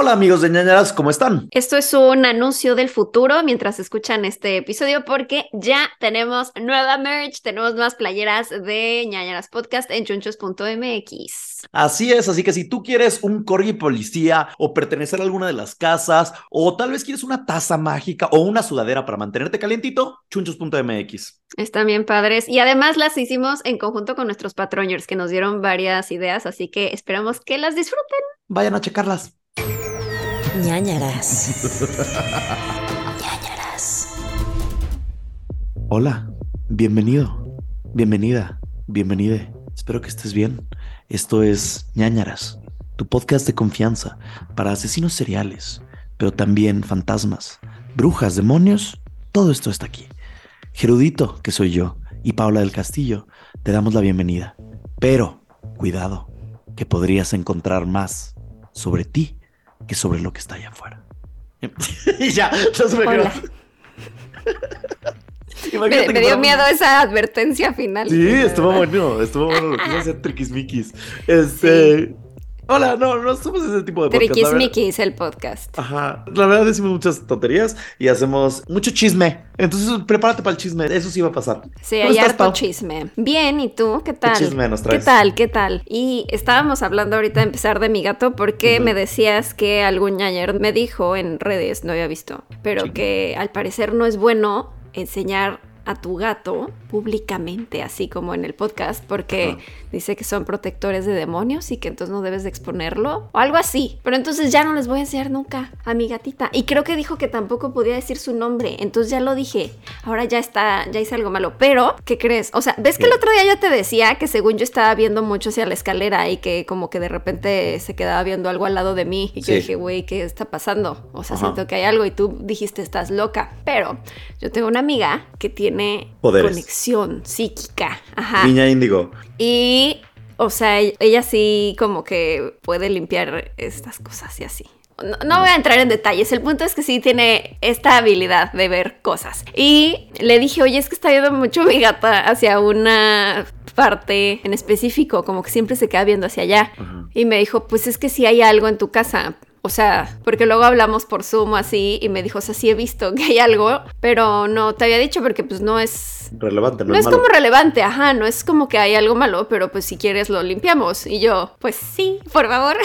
Hola amigos de ñañaras, ¿cómo están? Esto es un anuncio del futuro mientras escuchan este episodio porque ya tenemos nueva merch, tenemos más playeras de ñañaras podcast en chunchos.mx. Así es, así que si tú quieres un corgi policía o pertenecer a alguna de las casas o tal vez quieres una taza mágica o una sudadera para mantenerte calientito, chunchos.mx. Están bien padres y además las hicimos en conjunto con nuestros patroñers que nos dieron varias ideas, así que esperamos que las disfruten. Vayan a checarlas. Ñañaras. ñañaras. Hola, bienvenido, bienvenida, bienvenide. Espero que estés bien. Esto es ñañaras, tu podcast de confianza para asesinos seriales, pero también fantasmas, brujas, demonios. Todo esto está aquí. Gerudito, que soy yo, y Paula del Castillo, te damos la bienvenida. Pero, cuidado, que podrías encontrar más sobre ti que sobre lo que está allá afuera. y ya, se me. Me, me dio miedo esa advertencia final. Sí, estuvo bueno, estuvo bueno lo que hizo hacer triquismiquis. Este. Hola, no, no somos ese tipo de podcast. Triquismiquis el podcast. Ajá, la verdad decimos muchas tonterías y hacemos mucho chisme. Entonces prepárate para el chisme, eso sí va a pasar. Sí, ¿Cómo hay estás, harto Pau? chisme. Bien, ¿y tú? ¿Qué tal? chisme nos ¿Qué traes? tal? ¿Qué tal? Y estábamos hablando ahorita de empezar de mi gato porque me decías que algún ñañer me dijo en redes, no había visto, pero Sí. que al parecer no es bueno enseñar a tu gato públicamente, así como en el podcast, porque Ah. dice que son protectores de demonios y que entonces no debes de exponerlo o algo así. Pero entonces ya no les voy a enseñar nunca a mi gatita. Y creo que dijo que tampoco podía decir su nombre, entonces ya lo dije. Ahora ya está, ya hice algo malo. Pero, ¿qué crees? O sea, ¿ves que el otro día yo te decía que según yo estaba viendo mucho hacia la escalera y que como que de repente se quedaba viendo algo al lado de mí y Sí. yo dije, güey, ¿qué está pasando? O sea, Ajá. siento que hay algo y tú dijiste, estás loca. Pero yo tengo una amiga que tiene Poderes. conexión psíquica. Ajá. Niña índigo. Y, o sea, ella- ella sí como que puede limpiar estas cosas y así. No, no voy a entrar en detalles, el punto es que sí tiene esta habilidad de ver cosas. Y le dije, oye, es que está viendo mucho mi gata hacia una parte en específico, como que siempre se queda viendo hacia allá. Y me dijo, pues es que si hay algo en tu casa. O sea, porque luego hablamos por Zoom así y me dijo, o sea, sí he visto que hay algo, pero no te había dicho porque pues no es Relevante, no, no es malo. como relevante, ajá, no es como que hay algo malo, pero pues si quieres lo limpiamos. Y yo, pues sí, por favor.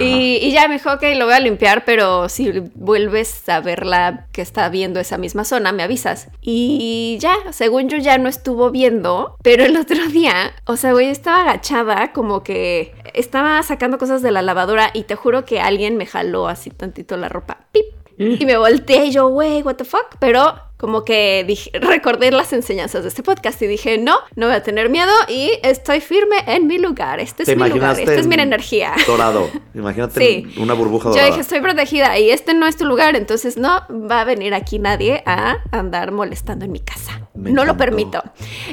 Y, y ya me dijo, ok, lo voy a limpiar, pero si vuelves a verla que está viendo esa misma zona, me avisas. Y ya, según yo ya no estuvo viendo, pero el otro día, o sea, güey, estaba agachada, como que estaba sacando cosas de la lavadora y te juro que alguien me jaló así tantito la ropa. ¡Pip! Y me volteé y yo, wey, what the fuck. Pero como que dije, recordé las enseñanzas de este podcast y dije, no, no voy a tener miedo y estoy firme en mi lugar. Este es ¿Te mi lugar, esta es mi en energía. Dorado. Imagínate Sí. una burbuja Yo dorada. dije, estoy protegida y este no es tu lugar, entonces no va a venir aquí nadie a andar molestando en mi casa. Me no lo permito.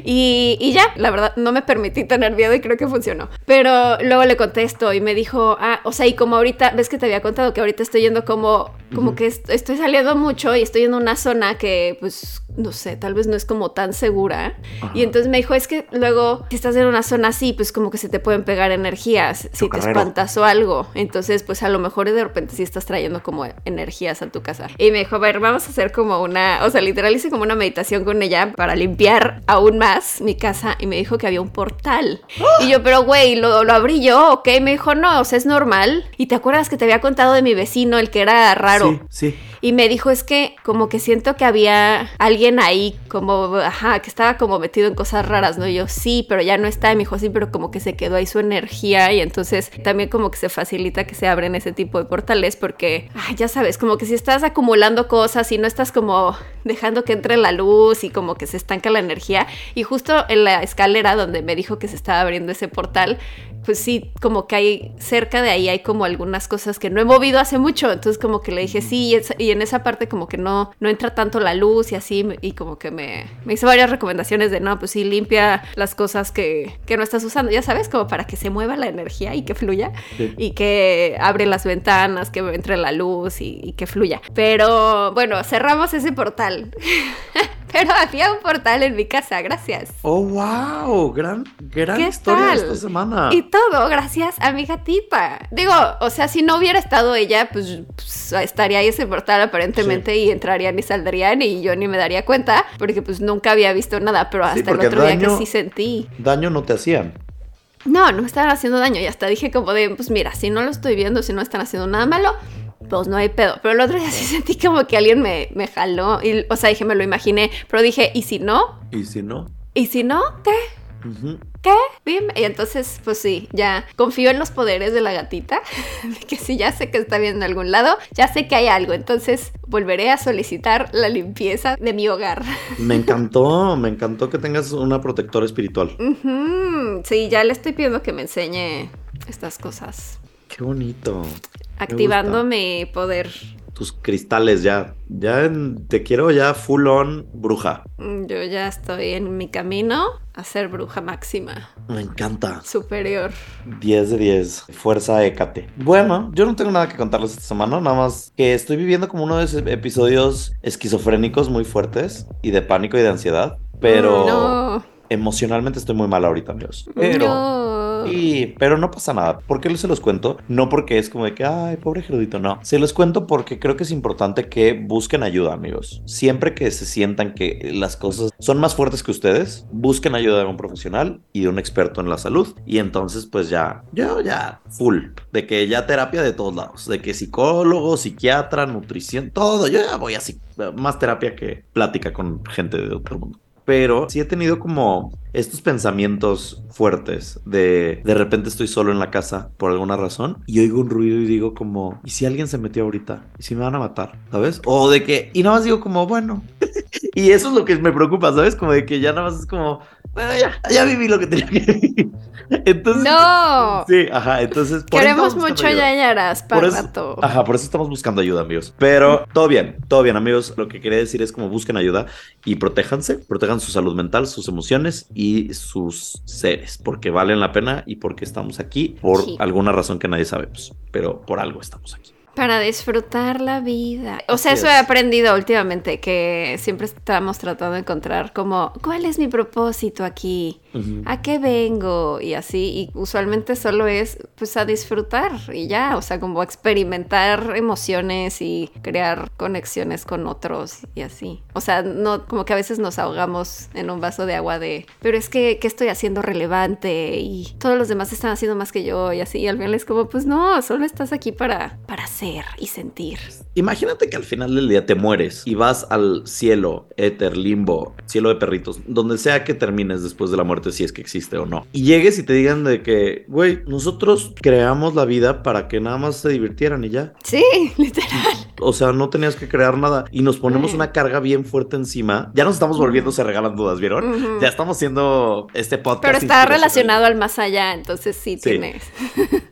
Y, y ya, la verdad, no me permití tener miedo y creo que funcionó. Pero luego le contesto y me dijo, ah, o sea, y como ahorita, ves que te había contado que ahorita estoy yendo como, como que est- estoy saliendo mucho y estoy en una zona que, pues, no sé, tal vez no es como tan segura. Ajá. Y entonces me dijo, es que luego, si estás en una zona así, pues como que se te pueden pegar energías si te espantas o algo. Entonces, pues a lo mejor de repente sí estás trayendo como energías a tu casa. Y me dijo, a ver, vamos a hacer como una, o sea, literal hice como una meditación con ella para limpiar aún más mi casa. Y me dijo que había un portal. Y yo, pero güey, ¿lo, lo abrí yo, ¿ok? Me dijo, no, o sea, es normal. Y te acuerdas que te había contado de mi vecino, el que era raro. Sí, sí. Y me dijo, es que como que siento que había alguien ahí, como, ajá, que estaba como metido en cosas raras, ¿no? Y yo, sí, pero ya no está. Y me dijo, sí, pero como que se quedó ahí su energía. Y entonces también como que se facilita que se abren ese tipo de portales porque, ay, ya sabes, como que si estás acumulando cosas y no estás como dejando que entre la luz y como que se estanca la energía. Y justo en la escalera donde me dijo que se estaba abriendo ese portal, pues sí, como que hay cerca de ahí hay como algunas cosas que no he movido hace mucho, entonces como que le dije sí, y, en esa parte como que no, no entra tanto la luz y así, y como que me, me hizo varias recomendaciones de no, pues sí, limpia las cosas que, que no estás usando, ya sabes, como para que se mueva la energía y que fluya, Sí. y que abre las ventanas, que entre la luz y, y que fluya. Pero bueno, cerramos ese portal. Pero había un portal en mi casa, gracias. Oh, wow, gran, gran ¿Qué historia tal? esta semana. Y todo gracias a mi gatita. Digo, o sea, si no hubiera estado ella, pues, pues, estaría ahí ese portal aparentemente y entrarían y saldrían y yo ni me daría cuenta porque pues nunca había visto nada, pero hasta el otro día que sí sentí. Daño no te hacían. No, no me estaban haciendo daño y hasta dije como de, pues mira, si no lo estoy viendo, si no están haciendo nada malo, pues no hay pedo. Pero el otro día sí sentí como que alguien me, me jaló y, o sea, dije, me lo imaginé, pero dije, ¿y si no? Y si no. ¿Y si no? ¿Qué? ¿Qué? Dime. Y entonces, pues sí, ya confío en los poderes de la gatita, de que si ya sé que está bien en algún lado, ya sé que hay algo, entonces volveré a solicitar la limpieza de mi hogar. Me encantó, me encantó que tengas una protectora espiritual. Sí, ya le estoy pidiendo que me enseñe estas cosas, Qué bonito. Mi poder. Tus cristales ya. Ya en- te quiero ya full on bruja. Mm, Yo ya estoy en mi camino a ser bruja máxima, Me encanta. superior. 10 de 10. Fuerza Hécate. Bueno, yo no tengo nada que contarles esta semana, nada más que estoy viviendo como uno de esos episodios esquizofrénicos muy fuertes y de pánico y de ansiedad. Pero No. emocionalmente estoy muy mal ahorita, amigos. Pero. No. Y, pero no pasa nada. ¿Por qué se los cuento? No porque es como de que, ay, pobre Gerudito, no. Se los cuento porque creo que es importante que busquen ayuda, amigos. Siempre que se sientan que las cosas son más fuertes que ustedes, busquen ayuda de un profesional y de un experto en la salud. Y entonces, pues ya, yo ya, full. De que ya terapia de todos lados. De que psicólogo, psiquiatra, nutrición, todo. Yo ya voy así. Más terapia que plática con gente de otro mundo pero sí he tenido como estos pensamientos fuertes de de repente estoy solo en la casa por alguna razón y oigo un ruido y digo como, ¿y si alguien se metió ahorita? ¿Y si me van a matar? ¿Sabes? O de que, y nada más digo como, bueno. y eso es lo que me preocupa, ¿sabes? Como de que ya nada más es como, bueno, ya, ya viví lo que tenía que vivir. Entonces... No. Sí, ajá, entonces... por Queremos mucho ayuda. yayaras Por para eso- rato. Ajá, por eso estamos buscando ayuda, amigos. Pero todo bien, todo bien, amigos. Lo que quería decir es como busquen ayuda y protéjanse, protejan su salud mental, sus emociones y sus seres, porque valen la pena y porque estamos aquí por Sí. alguna razón que nadie sabemos, pero por algo estamos aquí. Para disfrutar la vida. O sea, eso he aprendido últimamente, que siempre estamos tratando de encontrar como, ¿cuál es mi propósito aquí? ¿A qué vengo? Y así, y usualmente solo es pues a disfrutar y ya, o sea, como experimentar emociones y crear conexiones con otros y así. O sea, no, como que a veces nos ahogamos en un vaso de agua de, pero es que, ¿qué estoy haciendo relevante? Y todos los demás están haciendo más que yo y así, y al final es como, pues no, solo estás aquí para, para ser y sentir. Imagínate que al final del día te mueres y vas al cielo, éter, limbo, cielo de perritos, donde sea que termines después de la muerte, si es que existe o no. Y llegues y te digan de que, güey, nosotros creamos la vida para que nada más se divirtieran y ya. Sí, literal. O sea, no tenías que crear nada. Y nos ponemos una carga bien fuerte encima. Ya nos estamos volviendo, se regalan dudas, ¿vieron? Ya estamos haciendo este podcast. Pero está relacionado al más allá, entonces sí, Sí. tienes.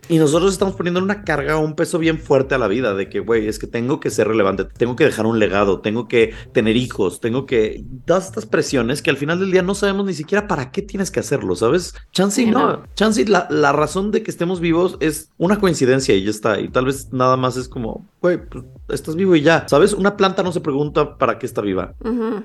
Y nosotros estamos poniendo una carga, un peso bien fuerte a la vida de que, güey, es que tengo que ser relevante, tengo que dejar un legado, tengo que tener hijos, tengo que... Todas estas presiones que al final del día no sabemos ni siquiera para qué tienes que hacerlo, ¿sabes? Chansey Sí, no. no. Chansey, la, la razón de que estemos vivos es una coincidencia y ya está. Y tal vez nada más es como, güey, pues, estás vivo y ya. ¿Sabes? Una planta no se pregunta para qué está viva.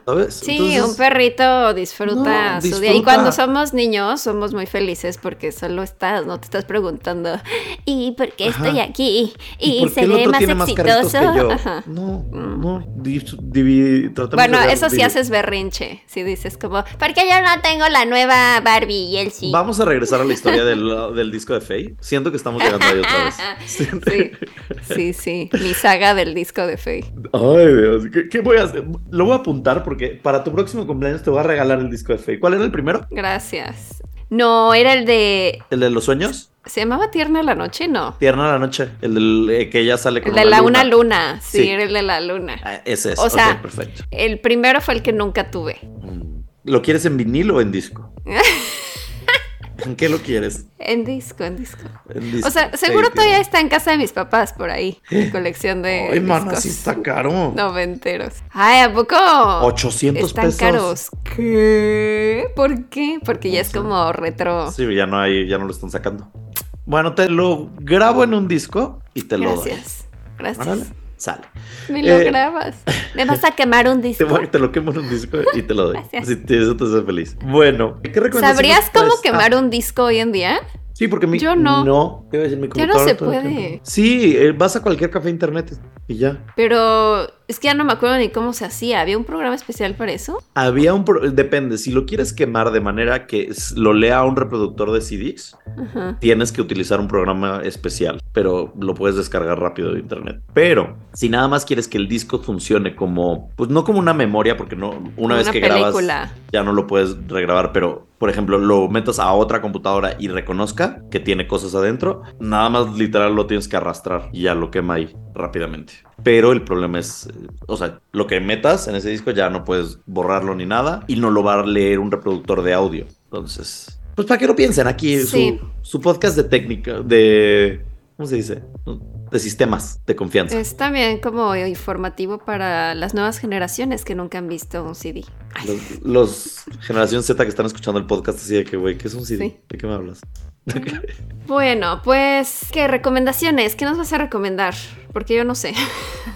¿sabes? Sí, Entonces- un perrito disfruta No, su día. Y cuando somos niños, somos muy felices porque solo estás, no te estás preguntando, ¿y por qué Ajá. estoy aquí? ¿Y ¿Y, por se qué el ve otro más tiene más exitoso? que yo? Ajá. No, Mm. no. Bueno, de eso sí haces berrinche. Si dices como, ¿por qué yo no tengo la nueva Barbie y él sí? Vamos a regresar a la historia del, del disco de Faye. Siento que estamos llegando ahí otra vez. Sí, sí, sí. Mi saga del disco de Faye. Ay, Dios. ¿Qué, qué voy a hacer? Lo voy a apuntar porque para tu próximo cumpleaños te voy a regalar el disco de Faye. ¿Cuál era el primero? Gracias. No, era el de. ¿El de los sueños? ¿Se llamaba Tierna la Noche? No. Tierna la noche. El del eh, que ella sale con El de la luna. una luna. Sí, Sí. era el de la luna. Ah, ese es. O sea- perfecto. El primero fue el que nunca tuve. Mm. ¿Lo quieres en vinil o en disco? ¿En qué lo quieres? En disco, en disco. En disco. O sea, seguro Sí, todavía tío. está en casa de mis papás por ahí. Mi colección de Ay, mana, sí está caro. noventeros. Ay, ¿a poco? 800 Están pesos. caros. ¿Qué? ¿Por qué? Porque ya es como retro. Sí, ya no hay, ya no lo están sacando. Bueno, te lo grabo en un disco y te lo doy. Gracias. Gracias. Sale. Me lo Eh, grabas. Me vas a quemar un Te, disco. voy- te lo quemo en un disco y te lo doy. Gracias. Si te- eso te hace feliz. Bueno, ¿qué ¿Sabrías cómo quemar Ah, un disco hoy en día? Sí, porque mi. Yo no. No, te iba a decir, mi Ya no computadora se puede. Sí, eh, vas a cualquier café internet y ya. Pero es que ya no me acuerdo ni cómo se hacía. ¿Había un programa especial para eso? Había un. pro- Depende, si lo quieres quemar de manera que lo lea un reproductor de CDs, Ajá. tienes que utilizar un programa especial, pero lo puedes descargar rápido de internet. Pero si nada más quieres que el disco funcione como, pues no como una memoria, porque no, una vez que película. grabas ya no lo puedes regrabar, pero por ejemplo lo metas a otra computadora y reconozca que tiene cosas adentro, nada más literal lo tienes que arrastrar y ya lo quema ahí rápidamente. Pero el problema es, o sea, lo que metas en ese disco ya no puedes borrarlo ni nada y no lo va a leer un reproductor de audio. Entonces, pues para que lo piensen aquí, Sí. su, su podcast de técnica, de, ¿cómo se dice? De sistemas de confianza. Es también como informativo para las nuevas generaciones que nunca han visto un CD. Los, los generación Z que están escuchando el podcast así de que, güey, ¿qué es un CD? Sí. ¿De qué me hablas? Bueno, pues, ¿qué recomendaciones? ¿Qué nos vas a recomendar? Porque yo no sé.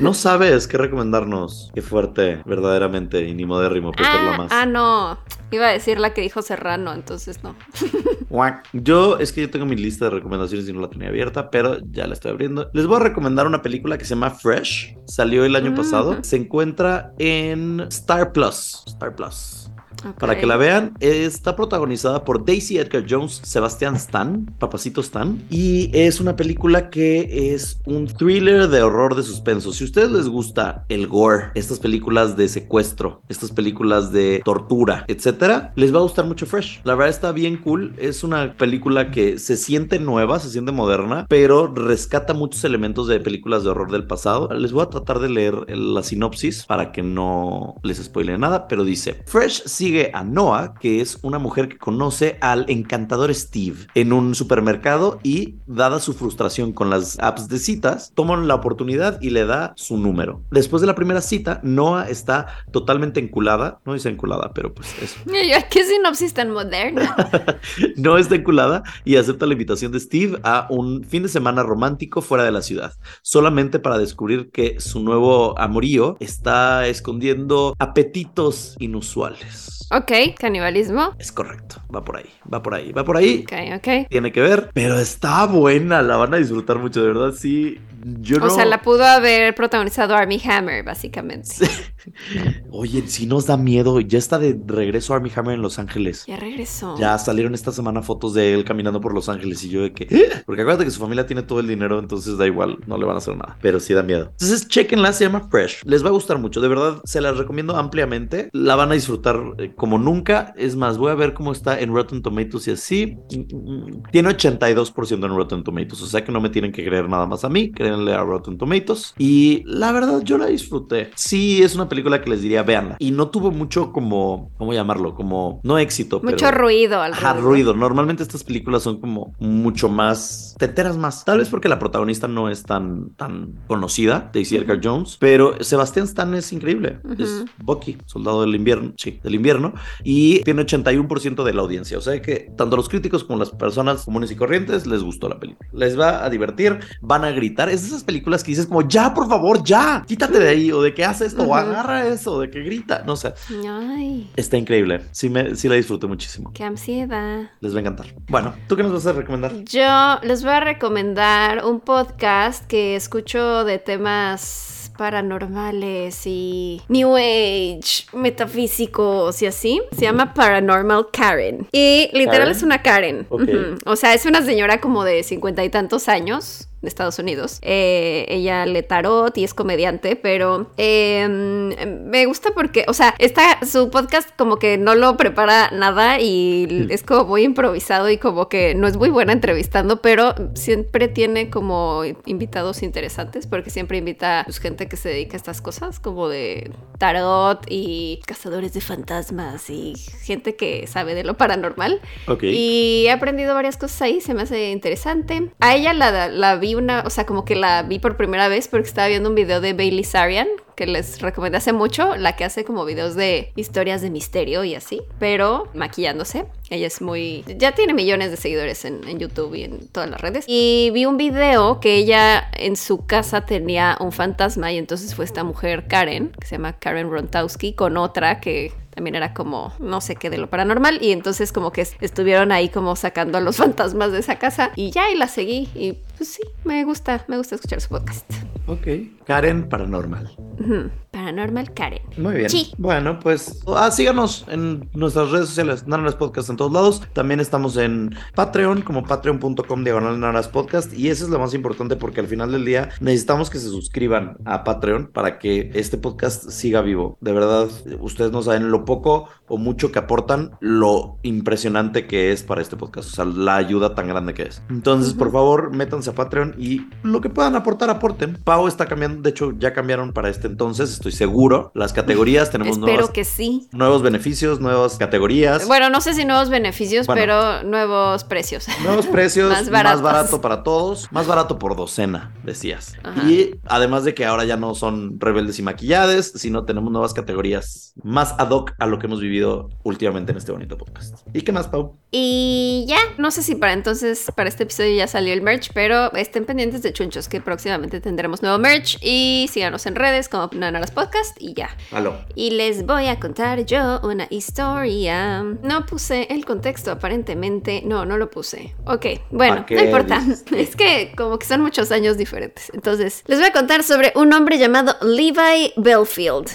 No sabes qué recomendarnos. Qué fuerte, verdaderamente, y ni modérrimo, Peter Ah, ah, no. Iba a decir la que dijo Serrano, entonces no. Yo, es que yo tengo mi lista de recomendaciones y no la tenía abierta, pero ya la estoy abriendo. Les voy a recomendar una película que se llama Fresh. Salió el año Mm. pasado. Se encuentra en Star Plus. Star Plus. Para que la vean, está protagonizada por Daisy Edgar Jones, Sebastián Stan, Papacito Stan, y es una película que es un thriller de horror de suspenso. Si a ustedes les gusta el gore, estas películas de secuestro, estas películas de tortura, etcétera, les va a gustar mucho Fresh. La verdad está bien cool. Es una película que se siente nueva, se siente moderna, pero rescata muchos elementos de películas de horror del pasado. Les voy a tratar de leer la sinopsis para que no les spoile nada, pero dice: Fresh sigue a Noah, que es una mujer que conoce al encantador Steve en un supermercado y, dada su frustración con las apps de citas, toman la oportunidad y le da su número. Después de la primera cita, Noah está totalmente enculada, no dice enculada, pero pues eso. ¿Qué sinopsis tan moderna? no está enculada y acepta la invitación de Steve a un fin de semana romántico fuera de la ciudad, solamente para descubrir que su nuevo amorío está escondiendo apetitos inusuales. Ok, canibalismo. Es correcto, va por ahí, va por ahí, va por ahí. Ok, ok. Tiene que ver, pero está buena, la van a disfrutar mucho, de verdad, sí. Yo no... O sea, la pudo haber protagonizado Army Hammer, básicamente. Oye, si nos da miedo, ya está de regreso Army Hammer en Los Ángeles. Ya regresó. Ya salieron esta semana fotos de él caminando por Los Ángeles y yo de que... "¿Eh?". Porque acuérdate que su familia tiene todo el dinero, entonces da igual, no le van a hacer nada. Pero sí da miedo. Entonces, chequenla, se llama Fresh. Les va a gustar mucho, de verdad, se las recomiendo ampliamente. La van a disfrutar eh, como nunca. Es más, voy a ver cómo está en Rotten Tomatoes y así. Tiene 82% en Rotten Tomatoes, o sea que no me tienen que creer nada más a mí, créanle a Rotten Tomatoes. Y la verdad, yo la disfruté. Sí, es una película que les diría, véanla. Y no tuvo mucho como, ¿cómo llamarlo? Como, no éxito, Mucho pero... ruido Ajá, ruido. Normalmente estas películas son como mucho más. Te enteras más. Tal vez porque la protagonista no es tan, tan conocida, Daisy Edgar Jones. Pero Sebastián Stan es increíble. Es Bucky, soldado del invierno. Sí, del invierno. Y tiene 81% de la audiencia. O sea que tanto los críticos como las personas comunes y corrientes les gustó la película. Les va a divertir, van a gritar. Es de esas películas que dices como, ya, por favor, ya, quítate de ahí. O de que hace esto, o Ujú. Agarra eso, de que grita. No sé. Ay, Está increíble. Sí, me, sí la disfruté muchísimo. qué ansiedad. Les va a encantar. Bueno, ¿tú qué nos vas a recomendar? Yo les voy a recomendar un podcast que escucho de temas paranormales y New Age, metafísicos y así. Se llama Paranormal Karen. Y literal Karen. es una Karen. O sea, es una señora como de cincuenta y tantos años de Estados Unidos. Eh, ella le tarot y es comediante, pero eh, me gusta porque, o sea, está su podcast como que no lo prepara nada y es como muy improvisado y como que no es muy buena entrevistando, pero siempre tiene como invitados interesantes porque siempre invita pues, gente que se dedica a estas cosas como de tarot y cazadores de fantasmas y gente que sabe de lo paranormal. Ok. Y he aprendido varias cosas ahí, se me hace interesante. A ella la, la vi una, o sea, como que la vi por primera vez porque estaba viendo un video de Bailey Sarian, que les recomendé hace mucho, la que hace como videos de historias de misterio y así, pero maquillándose. Ella es muy... Ya tiene millones de seguidores en, en, YouTube y en todas las redes. Y vi un video que ella en su casa tenía un fantasma y entonces fue esta mujer Karen, que se llama Karen Rontowski, con otra que también era como no sé qué de lo paranormal y entonces como que estuvieron ahí como sacando a los fantasmas de esa casa y ya y la seguí y pues sí, me gusta, me gusta escuchar su podcast. Ok. Karen Paranormal. Paranormal Karen. Muy bien. Sí. Bueno, pues ah, síganos en nuestras redes sociales, Naras Podcast en todos lados. También estamos en Patreon, como patreon.com diagonal Naras Podcast. Y eso es lo más importante porque al final del día necesitamos que se suscriban a Patreon para que este podcast siga vivo. De verdad, ustedes no saben lo poco o mucho que aportan, lo impresionante que es para este podcast. O sea, la ayuda tan grande que es. Entonces, por favor, métanse a Patreon y lo que puedan aportar, aporten. Pau está cambiando, de hecho, ya cambiaron para este entonces, estoy seguro. Las categorías tenemos Espero que sí. Nuevos beneficios, nuevas categorías. Bueno, no sé si nuevos beneficios, pero nuevos precios. Nuevos precios, más, más, barato para todos, más barato por docena, decías. Y además de que ahora ya no son rebeldes y maquillades, sino tenemos nuevas categorías más ad hoc a lo que hemos vivido últimamente en este bonito podcast. ¿Y qué más, Pau? Y ya, no sé si para entonces, para este episodio ya salió el merch, pero estén pendientes de chunchos que próximamente tendremos nuevo merch y síganos en redes como Nanaras Podcast y ya. Aló. Y les voy a contar yo una historia. No puse el contexto aparentemente. No, no lo puse. Ok, bueno, no importa. Es que como que son muchos años diferentes. Entonces, les voy a contar sobre un hombre llamado Levi Belfield.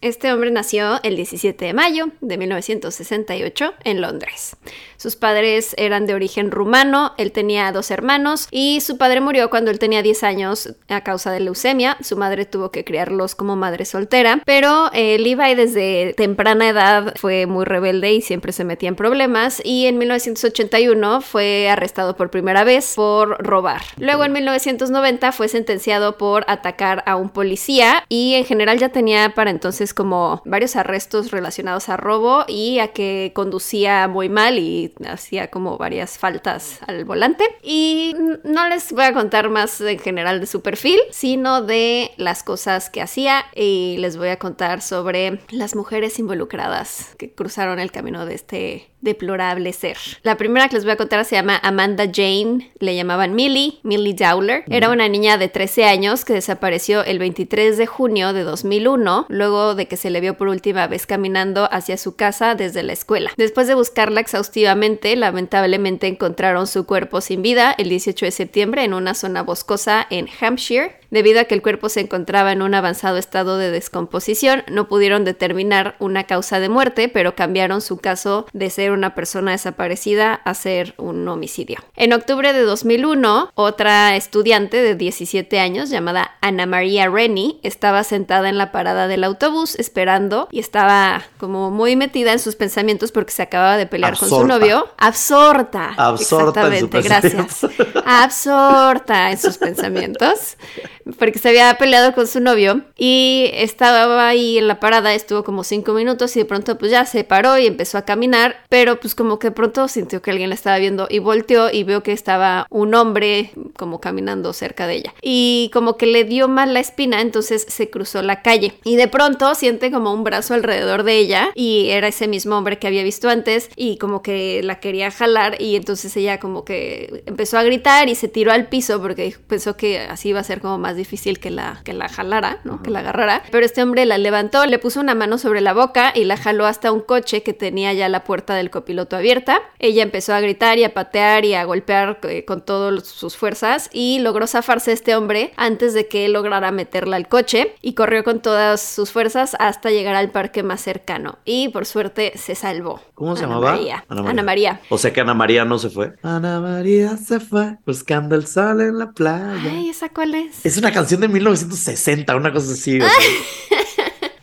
Este hombre nació el 17 de mayo de 1968 en Londres. Sus padres eran de origen rumano, él tenía dos hermanos y su padre murió cuando él tenía 10 años a causa de leucemia. Su madre tuvo que criarlos como madre soltera, pero Levi desde temprana edad fue muy rebelde y siempre se metía en problemas y en 1981 fue arrestado por primera vez por robar. Luego en 1990 fue sentenciado por atacar a un policía y en general ya tenía para entonces como varios arrestos relacionados a robo y a que conducía muy mal y hacía como varias faltas al volante. Y no les voy a contar más en general de su perfil, sino de las cosas que hacía y les voy a contar sobre las mujeres involucradas que cruzaron el camino de este deplorable ser. La primera que les voy a contar se llama Amanda Jane, le llamaban Millie, Millie Dowler. Era una niña de 13 años que desapareció el 23 de junio de 2001, luego de que se le vio por última vez caminando hacia su casa desde la escuela. Después de buscarla exhaustivamente, lamentablemente encontraron su cuerpo sin vida el 18 de septiembre en una zona boscosa en Hampshire. Debido a que el cuerpo se encontraba en un avanzado estado de descomposición, no pudieron determinar una causa de muerte, pero cambiaron su caso de ser una persona desaparecida a ser un homicidio. En octubre de 2001, otra estudiante de 17 años llamada Ana María Rennie estaba sentada en la parada del autobús esperando y estaba como muy metida en sus pensamientos porque se acababa de pelear con su novio. Absorta. Absorta. Exactamente, gracias. Absorta en sus pensamientos porque se había peleado con su novio y estaba ahí en la parada, estuvo como cinco minutos y de pronto pues ya se paró y empezó a caminar, pero pues como que pronto sintió que alguien la estaba viendo y volteó y vio que estaba un hombre como caminando cerca de ella y como que le dio mal la espina, entonces se cruzó la calle y de pronto siente como un brazo alrededor de ella y era ese mismo hombre que había visto antes y como que la quería jalar y entonces ella como que empezó a gritar y se tiró al piso porque pensó que así iba a ser como más difícil que la, que la jalara, ¿no? Que la agarrara. Pero este hombre la levantó, le puso una mano sobre la boca y la jaló hasta un coche que tenía ya la puerta del copiloto abierta. Ella empezó a gritar y a patear y a golpear eh, con todas sus fuerzas y logró zafarse este hombre antes de que él lograra meterla al coche y corrió con todas sus fuerzas hasta llegar al parque más cercano. Y por suerte se salvó. ¿Cómo se llamaba? María. Ana María. Ana María. O sea que Ana María no se fue. Ana María se fue buscando el sol en la playa. Ay, ¿esa cuál es? Es una canción de 1960, una cosa así.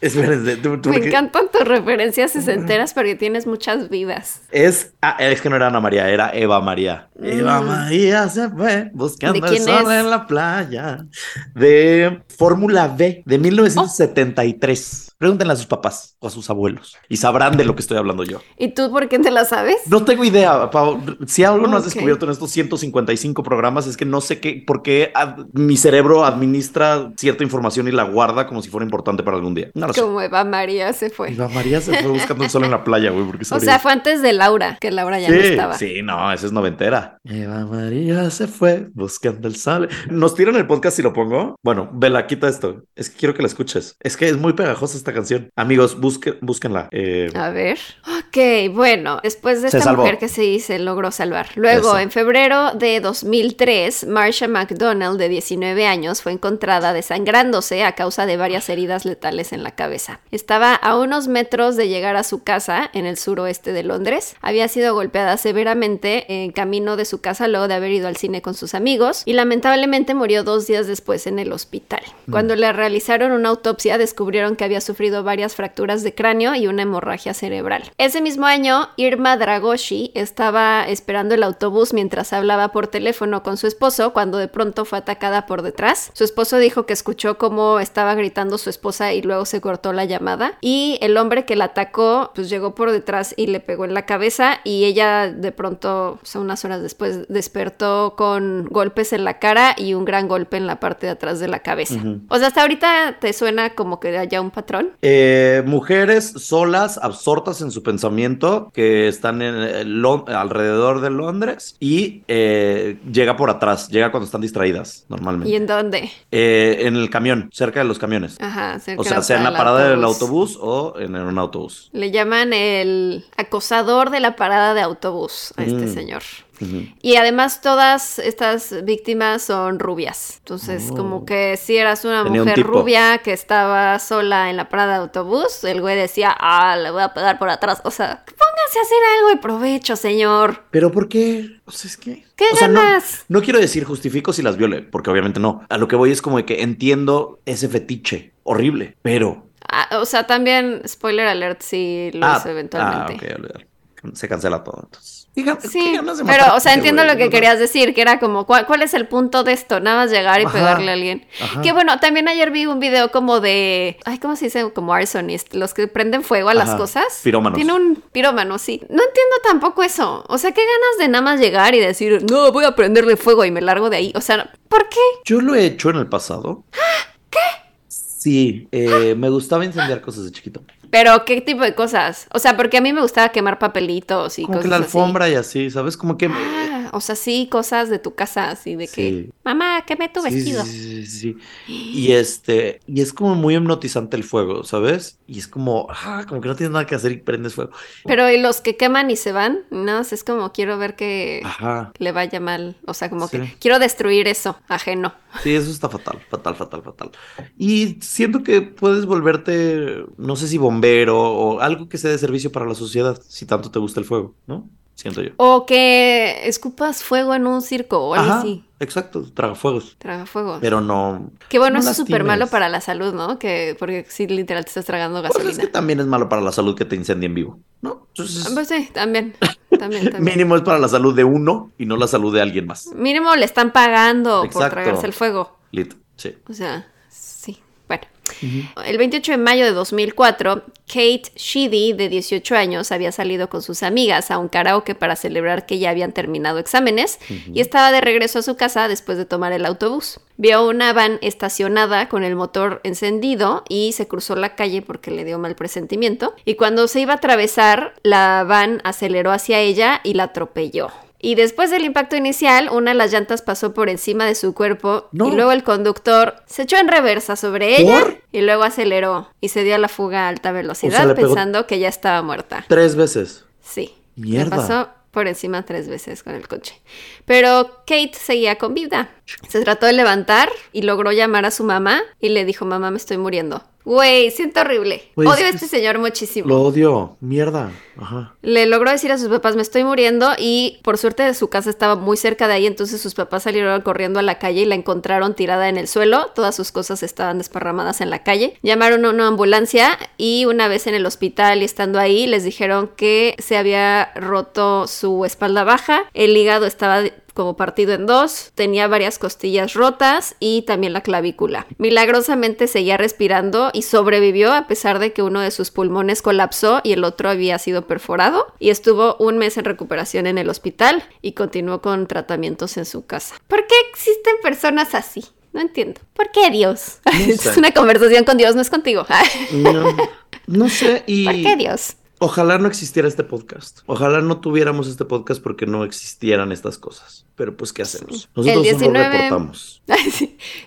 Espérense, Me encantan tus referencias sesenteras porque tienes muchas vidas. Es, ah, es que no era Ana María, era Eva María. Mm. Eva María se fue buscando el sol en la playa. De Fórmula B, de 1973. Pregúntenle a sus papás o a sus abuelos y sabrán de lo que estoy hablando yo. ¿Y tú por qué te la sabes? No tengo idea, Pau. Si algo no has descubierto en estos 155 programas es que no sé qué, por qué mi cerebro administra cierta información y la guarda como si fuera importante para algún día. No lo sé. Como Eva María se fue. Eva María se fue buscando el sol en la playa, güey, porque O sea, fue antes de Laura, que Laura ya sí, no estaba. sí, no, esa es noventera. Eva María se fue buscando el sol. ¿Nos tiran el podcast si lo pongo? Bueno, Vela, quita esto. Es que quiero que la escuches. Es que es muy pegajosa esta canción. Amigos, busque, búsquenla. Eh, A ver. Ok, bueno, después de Se esta salvó. mujer que sí se logró salvar. Luego, Eso. en febrero de 2003, Marsha McDonald, de 19 años, fue encontrada desangrándose a causa de varias heridas letales en la cabeza. Estaba a unos metros de llegar a su casa en el suroeste de Londres. Había sido golpeada severamente en camino de su casa luego de haber ido al cine con sus amigos y lamentablemente murió dos días después en el hospital. Cuando le realizaron una autopsia descubrieron que había sufrido varias fracturas de cráneo y una hemorragia cerebral. Ese mismo año, Irma Dragoshi estaba esperando el autobús mientras hablaba por teléfono con su esposo cuando de pronto fue atacada por detrás. Su esposo dijo que escuchó cómo estaba gritando su esposa y luego se cortó la llamada y el hombre que la atacó pues llegó por detrás y le pegó en la cabeza y ella de pronto, o sea, unas horas después despertó con golpes en la cara y un gran golpe en la parte de atrás de la cabeza. O sea, hasta ahorita te suena como que haya un patrón. Eh, mujeres solas, absortas en su pensamiento, que están en, Lon- alrededor de Londres y eh, llega por atrás, llega cuando están distraídas, normalmente. ¿Y en dónde? Eh, en el camión, cerca de los camiones. Ajá, cerca O sea, sea en la parada del autobús o en un autobús. Le llaman el acosador de la parada de autobús a este Mm. Y además todas estas víctimas son rubias. Entonces, Oh. como que si eras una Tenía mujer rubia que estaba sola en la parada de autobús, el güey decía, ah, le voy a pegar por atrás. O sea, póngase a hacer algo y provecho, señor. Pero ¿por qué? O sea, es que... ¿Qué o sea, no, ganas? no quiero decir justifico si las viole, porque obviamente no. A lo que voy es como de que entiendo ese fetiche horrible, pero... Ah, o sea, también, spoiler alert, si lo ah, hizo eventualmente. Ah, ok, olvidar. Se cancela todo, entonces. ¿Qué gan- qué Sí, ganas de pero, o sea, entiendo güey? lo que querías decir, que era como, ¿cuál, cuál es el punto de esto? Nada más llegar y Ajá, pegarle a alguien. ajá. Que bueno, también ayer vi un video como de, ay, ¿cómo se dice? Como arsonist, los que prenden fuego a las Ajá, cosas. pirómanos. Tiene un pirómano, sí. No entiendo tampoco eso. O sea, qué ganas de nada más llegar y decir, no, voy a prenderle fuego y me largo de ahí. O sea, ¿por qué? Yo lo he hecho en el pasado. ¿Qué? Sí, eh, me gustaba incendiar cosas de chiquito. Pero, ¿qué tipo de cosas? O sea, porque a mí me gustaba quemar papelitos y Como cosas que la así. alfombra y así, ¿sabes? Como que... Ah, o sea, sí, cosas de tu casa, así de que, Sí. mamá, quemé tu Sí, sí, vestido. sí, sí, sí. Y este, y es como muy hipnotizante el fuego, ¿sabes? Y es como, ah, como que no tienes nada que hacer y prendes fuego. Pero ¿y los que queman y se van? No, es como quiero ver que Ajá. le vaya mal. O sea, como que quiero destruir eso, ajeno. Sí, eso está fatal, fatal, fatal, fatal. Y siento que puedes volverte, no sé si bombero o algo que sea de servicio para la sociedad, si tanto te gusta el fuego, ¿no? Siento yo. O que escupas fuego en un circo o algo así. exacto, traga fuegos. Traga fuego. Pero no. que bueno, no eso es súper malo para la salud, ¿no? Que porque sí, literal te estás tragando Pues es gasolina. que también es malo para la salud que te incendie en vivo, ¿no? Entonces, Ah, Pues sí, también. También, también. mínimo es para la salud de uno y no la salud de alguien más. Mínimo le están pagando por tragarse el fuego. Lit, sí. O sea. El 28 de mayo de 2004, Kate Sheedy, de 18 años, había salido con sus amigas a un karaoke para celebrar que ya habían terminado exámenes y estaba de regreso a su casa después de tomar el autobús. Vio una van estacionada con el motor encendido y se cruzó la calle porque le dio mal presentimiento. Y cuando se iba a atravesar, la van aceleró hacia ella y la atropelló. Y después del impacto inicial, una de las llantas pasó por encima de su cuerpo No. y luego el conductor se echó en reversa sobre ella ¿Por? y luego aceleró y se dio a la fuga a alta velocidad O sea, pensando que ya estaba muerta. Tres veces. Sí. Mierda. Le pasó por encima tres veces con el coche. Pero Kate seguía con vida. Se trató de levantar y logró llamar a su mamá y le dijo, mamá, me estoy muriendo. Güey, siento horrible. Pues, Odio a es- este señor muchísimo. Lo odio. Mierda. Ajá. Le logró decir a sus papás, me estoy muriendo y por suerte de su casa estaba muy cerca de ahí, entonces sus papás salieron corriendo a la calle y la encontraron tirada en el suelo, todas sus cosas estaban desparramadas en la calle. Llamaron a una ambulancia y una vez en el hospital y estando ahí les dijeron que se había roto su espalda baja, el hígado estaba como partido en dos, tenía varias costillas rotas y también la clavícula. Milagrosamente seguía respirando y sobrevivió a pesar de que uno de sus pulmones colapsó y el otro había sido perforado y estuvo un mes en recuperación en el hospital y continuó con tratamientos en su casa. ¿Por qué existen personas así? No entiendo. ¿Por qué Dios? es una conversación con Dios, no es contigo. no, no sé. Y... ¿Por qué Dios? Ojalá no existiera este podcast. Ojalá no tuviéramos este podcast porque no existieran estas cosas. Pero pues, ¿qué hacemos? Nosotros El 19... solo reportamos.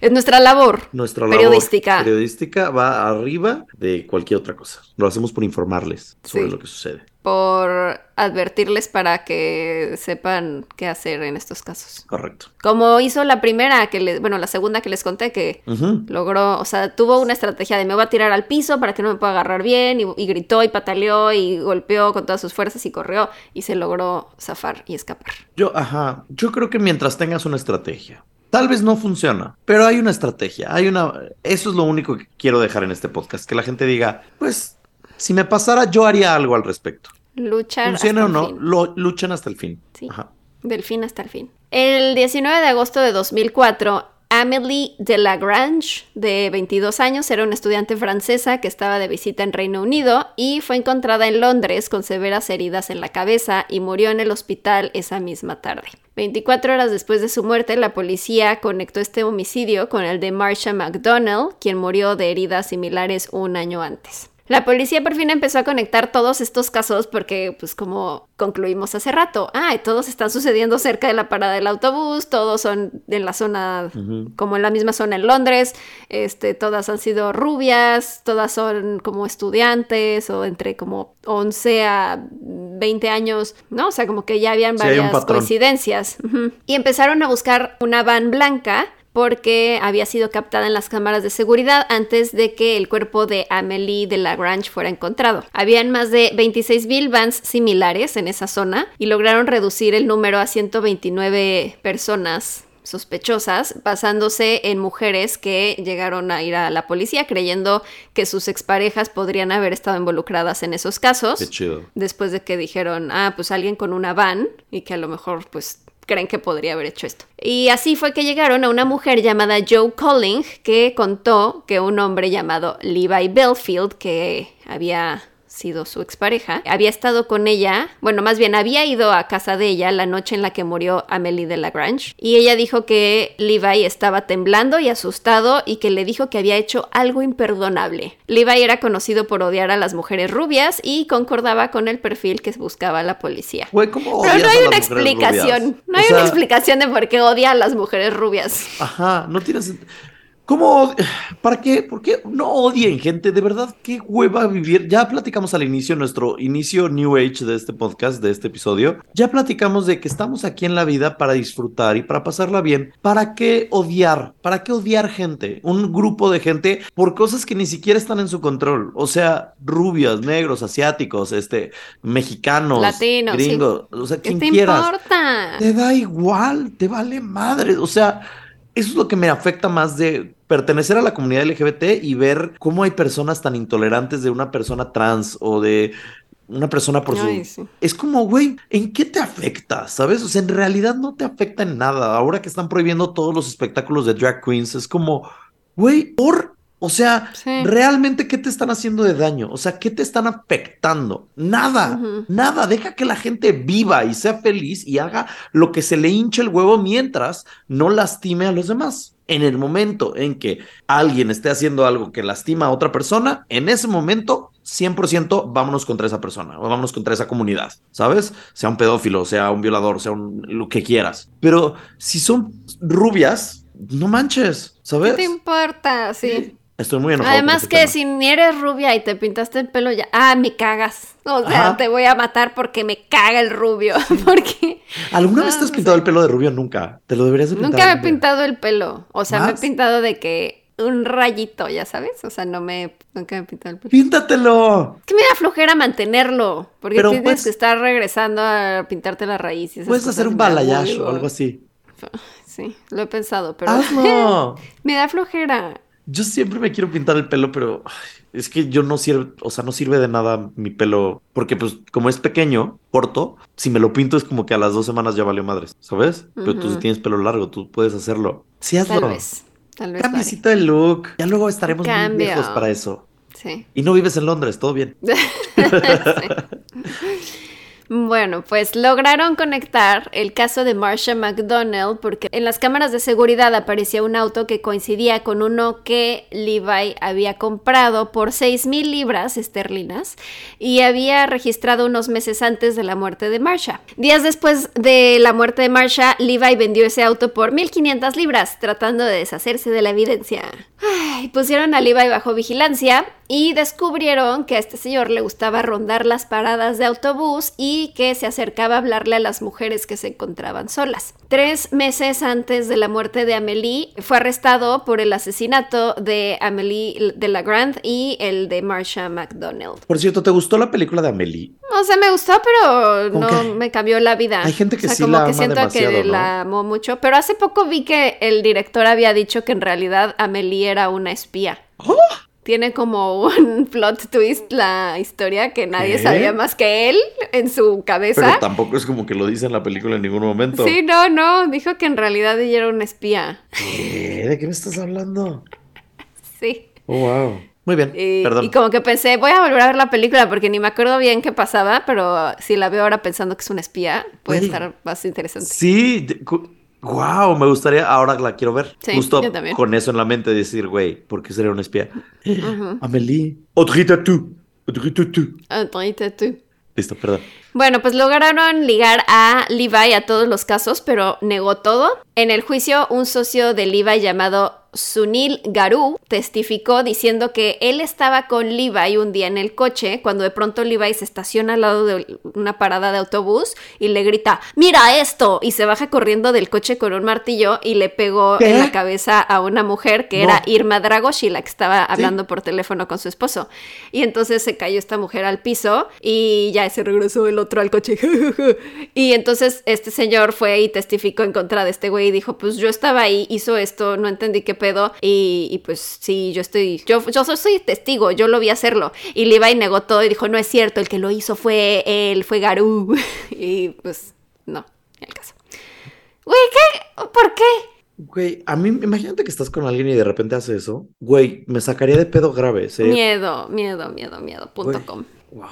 es nuestra labor. Nuestra labor periodística. periodística va arriba de cualquier otra cosa. Lo hacemos por informarles sobre Sí. lo que sucede. Por advertirles para que sepan qué hacer en estos casos. Correcto. Como hizo la primera, que le, bueno, la segunda que les conté, que logró, o sea, tuvo una estrategia de me voy a tirar al piso para que no me pueda agarrar bien, y, y gritó y pataleó y golpeó con todas sus fuerzas y corrió y se logró zafar y escapar. Yo, ajá, yo creo que mientras tengas una estrategia, tal vez no funciona, pero hay una estrategia, hay una, eso es lo único que quiero dejar en este podcast, que la gente diga, pues, si me pasara, yo haría algo al respecto. Luchar. Funcione hasta o el no, fin. lo, luchan hasta el fin. Sí. Ajá. Del fin hasta el fin. El 19 de agosto de 2004, Amélie de Lagrange, de 22 años, era una estudiante francesa que estaba de visita en Reino Unido y fue encontrada en Londres con severas heridas en la cabeza y murió en el hospital esa misma tarde. 24 horas después de su muerte, la policía conectó este homicidio con el de Marsha McDonnell, quien murió de heridas similares un año antes. La policía por fin empezó a conectar todos estos casos porque, pues como concluimos hace rato, ah, todos están sucediendo cerca de la parada del autobús, todos son en la zona, como en la misma zona en Londres, este, todas han sido rubias, todas son como estudiantes o entre como 11 a 20 años, ¿no? O sea, como que ya habían varias coincidencias. Y empezaron a buscar una van blanca porque había sido captada en las cámaras de seguridad antes de que el cuerpo de Amélie de Lagrange fuera encontrado. Habían más de 26.000 vans similares en esa zona y lograron reducir el número a 129 personas sospechosas, basándose en mujeres que llegaron a ir a la policía creyendo que sus exparejas podrían haber estado involucradas en esos casos Qué chido. después de que dijeron, ah, pues alguien con una van y que a lo mejor pues creen que podría haber hecho esto. Y así fue que llegaron a una mujer llamada Joe Colling que contó que un hombre llamado Levi Belfield, que había sido su expareja, había estado con ella, bueno, más bien había ido a casa de ella la noche en la que murió Amélie de Lagrange, y ella dijo que Levi estaba temblando y asustado y que le dijo que había hecho algo imperdonable. Levi era conocido por odiar a las mujeres rubias y concordaba con el perfil que buscaba la policía. Güey, ¿cómo Pero no hay una explicación, rubias? no O hay sea, una explicación de por qué odia a las mujeres rubias. Ajá, no tienes. ¿Cómo? ¿Para qué? ¿Por qué no odien, gente? De verdad, qué hueva vivir. Ya platicamos al inicio, nuestro inicio New Age de este podcast, de este episodio. Ya platicamos de que estamos aquí en la vida para disfrutar y para pasarla bien. ¿Para qué odiar? ¿Para qué odiar gente? Un grupo de gente por cosas que ni siquiera están en su control. O sea, rubios, negros, asiáticos, este, mexicanos, Latinos, sí. gringos, o sea, ¿Qué quien te quieras. importa? Te da igual, te vale madre. O sea, eso es lo que me afecta más de pertenecer a la comunidad LGBT y ver cómo hay personas tan intolerantes de una persona trans o de una persona por su... Sí. Es como, güey, ¿en qué te afecta? ¿Sabes? O sea, en realidad no te afecta en nada. Ahora que están prohibiendo todos los espectáculos de drag queens, es como, güey, por... O sea, Sí. realmente, ¿qué te están haciendo de daño? O sea, ¿qué te están afectando? Nada, nada. Deja que la gente viva y sea feliz y haga lo que se le hinche el huevo mientras no lastime a los demás. En el momento en que alguien esté haciendo algo que lastima a otra persona, en ese momento, 100% vámonos contra esa persona o vámonos contra esa comunidad, ¿sabes? Sea un pedófilo, sea un violador, sea un, lo que quieras. Pero si son rubias, no manches, ¿Qué ¿sabes? te importa? Sí. Estoy muy enojado. Además que tema. si ni eres rubia y te pintaste el pelo ya, ah, me cagas. O sea, Ajá. te voy a matar porque me caga el rubio. porque ¿Alguna vez Ah, te has pintado el pelo de rubio? Nunca. Te lo deberías de pintar. nunca me he pintado el pelo. O sea, me he pintado de que un rayito, ya sabes. O sea, no me, nunca me he pintado el pelo. Píntatelo. Es que me da flojera mantenerlo. Porque Pero tienes que estar regresando a pintarte la raíz. y esas Puedes hacer un balayage o algo así. Sí, lo he pensado, pero Hazlo. me da flojera. Yo siempre me quiero pintar el pelo, pero es que yo no sirve, o sea, no sirve de nada mi pelo, porque pues como es pequeño, corto, si me lo pinto es como que a las dos semanas ya valió madres, ¿sabes? Pero tú si tienes pelo largo, tú puedes hacerlo. Sí, hazlo. Tal vez. Tal vez. Cambiecito de look. Ya luego estaremos muy viejos para eso. Sí. Y no vives en Londres, todo bien. Bueno, pues lograron conectar el caso de Marsha McDonnell porque en las cámaras de seguridad aparecía un auto que coincidía con uno que Levi había comprado por 6 mil libras esterlinas y había registrado unos meses antes de la muerte de Marsha. Días después de la muerte de Marsha, Levi vendió ese auto por 1.500 libras, tratando de deshacerse de la evidencia. Ay, pusieron a Levi bajo vigilancia y descubrieron que a este señor le gustaba rondar las paradas de autobús y que se acercaba a hablarle a las mujeres que se encontraban solas. Tres meses antes de la muerte de Amélie, fue arrestado por el asesinato de Amélie de la Grande y el de Marsha McDonnell. Por cierto, ¿te gustó la película de Amelie? O sea, me gustó, pero ¿Cómo no me cambió la vida. Hay gente que o sea, sí como la que ama siento demasiado, que ¿no? la amó mucho. Pero hace poco vi que el director había dicho que en realidad Amelie era una espía. ¡Oh! Tiene como un plot twist la historia que nadie ¿Qué? sabía más que él en su cabeza. Pero tampoco es como que lo dice en la película en ningún momento. Sí, no, no, dijo que en realidad ella era una espía. ¿Qué? ¿De qué me estás hablando? Sí. Oh, wow. Muy bien, Y, perdón. y como que pensé, voy a volver a ver la película porque ni me acuerdo bien qué pasaba, pero si la veo ahora pensando que es una espía, puede estar más interesante. Sí, wow, me gustaría, ahora la quiero ver. Sí, Justo yo también. con eso en la mente, decir, güey, ¿por qué sería un espía? Ujú. Amelie. Audrey Tautou. Audrey Tautou. Ahorita tú. Listo, perdón. Bueno, pues lograron ligar a Levi a todos los casos, pero negó todo. En el juicio, un socio de Levi llamado Sunil Garu testificó diciendo que él estaba con Levi un día en el coche cuando de pronto Levi se estaciona al lado de una parada de autobús y le grita, mira esto, y se baja corriendo del coche con un martillo y le pegó ¿Qué? en la cabeza a una mujer que No. era Irma Dragoshi, la que estaba hablando por teléfono con su esposo. Y entonces se cayó esta mujer al piso y ya se regresó el otro al coche. y entonces este señor fue y testificó en contra de este güey y dijo, pues yo estaba ahí, hizo esto, no entendí qué pedo y, y pues sí, yo estoy, yo, yo soy, soy testigo, yo lo vi hacerlo. Y Levi negó todo y dijo, no es cierto, el que lo hizo fue él, fue Garú. y pues no, el caso. Güey, ¿qué? ¿Por qué? Güey, a mí, imagínate que estás con alguien y de repente hace eso. Güey, me sacaría de pedo grave. ¿sí? Miedo, miedo, miedo, miedo. Punto com. Wow.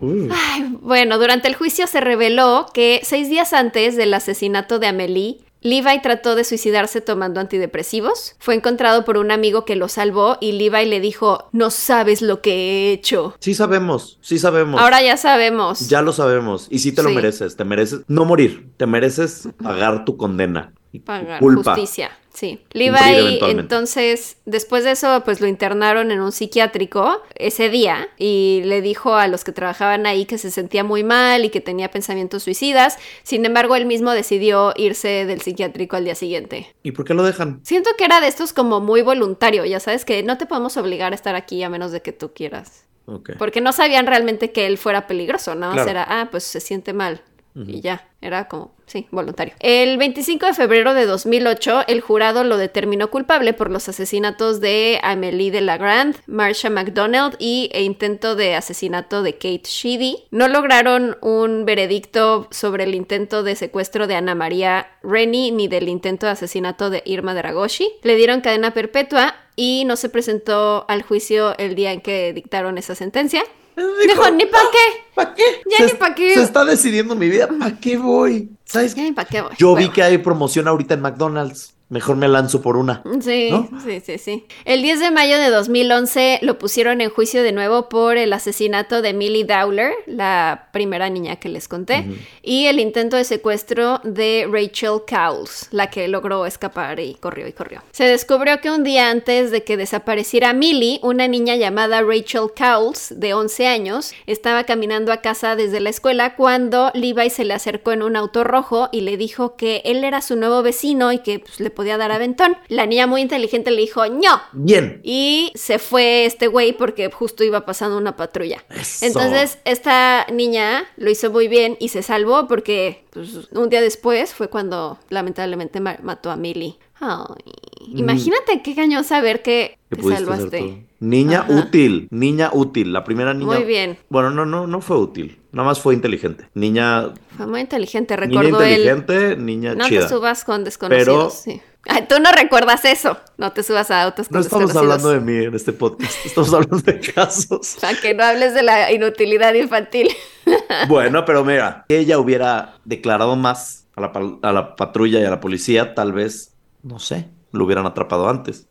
Uh, Ay, bueno, durante el juicio se reveló que seis días antes del asesinato de Amelie, Levi trató de suicidarse tomando antidepresivos. Fue encontrado por un amigo que lo salvó y Levi le dijo, no sabes lo que he hecho. sí sabemos, sí sabemos. Ahora ya sabemos. Ya lo sabemos. Y sí te lo Sí. mereces. Te mereces no morir. Te mereces pagar tu condena. Pagar culpa. justicia. Sí. Levi, entonces, después de eso, pues lo internaron en un psiquiátrico ese día y le dijo a los que trabajaban ahí que se sentía muy mal y que tenía pensamientos suicidas. Sin embargo, él mismo decidió irse del psiquiátrico al día siguiente. ¿Y por qué lo dejan? Siento que era de estos como muy voluntario, ya sabes que no te podemos obligar a estar aquí a menos de que tú quieras. Ok. Porque no sabían realmente que él fuera peligroso, nada más Claro. era, ah, pues se siente mal. Y ya, era como, sí, voluntario. El 25 de febrero de 2008, el jurado lo determinó culpable por los asesinatos de Amélie de la Grande, Marsha McDonald y e intento de asesinato de Kate Sheedy. No lograron un veredicto sobre el intento de secuestro de Ana María Rennie ni del intento de asesinato de Irma Dragoshi. Le dieron cadena perpetua y no se presentó al juicio el día en que dictaron esa sentencia. Dijo, ni pa' qué. ¿Para qué? Ya Se- ni pa' qué. Se está decidiendo mi vida. ¿Para qué voy? ¿Sabes? Ya ni pa' qué voy. Yo vi que hay promoción ahorita en McDonald's. Mejor me lanzo por una. Sí, ¿no? sí, sí, sí. El 10 de mayo de 2011 lo pusieron en juicio de nuevo por el asesinato de Millie Dowler, la primera niña que les conté, y el intento de secuestro de Rachel Cowles, la que logró escapar y corrió y corrió. Se descubrió que un día antes de que desapareciera Millie, una niña llamada Rachel Cowles, de 11 años, estaba caminando a casa desde la escuela cuando Levi se le acercó en un auto rojo y le dijo que él era su nuevo vecino y que pues, le podía dar aventón. La niña muy inteligente le dijo, ¡No! Bien. Y se fue este güey porque justo iba pasando una patrulla. Eso. Entonces, esta niña lo hizo muy bien y se salvó porque pues, un día después fue cuando lamentablemente ma- mató a Millie. Ay, imagínate qué cañón saber que te salvaste. Niña Ajá. útil, niña útil. La primera niña. Muy bien. Bueno, no, no, no fue útil. Nada más fue inteligente. Niña, Fue muy inteligente. niña Recordó él. inteligente, niña No chida. te subas con desconocidos. sí. Ay, tú no recuerdas eso. No te subas a autos con No estamos hablando de mí en este podcast, estamos hablando de casos. Para que no hables de la inutilidad infantil. Bueno, pero mira, si ella hubiera declarado más a la, pal- a la patrulla y a la policía, tal vez, no sé, lo hubieran atrapado antes.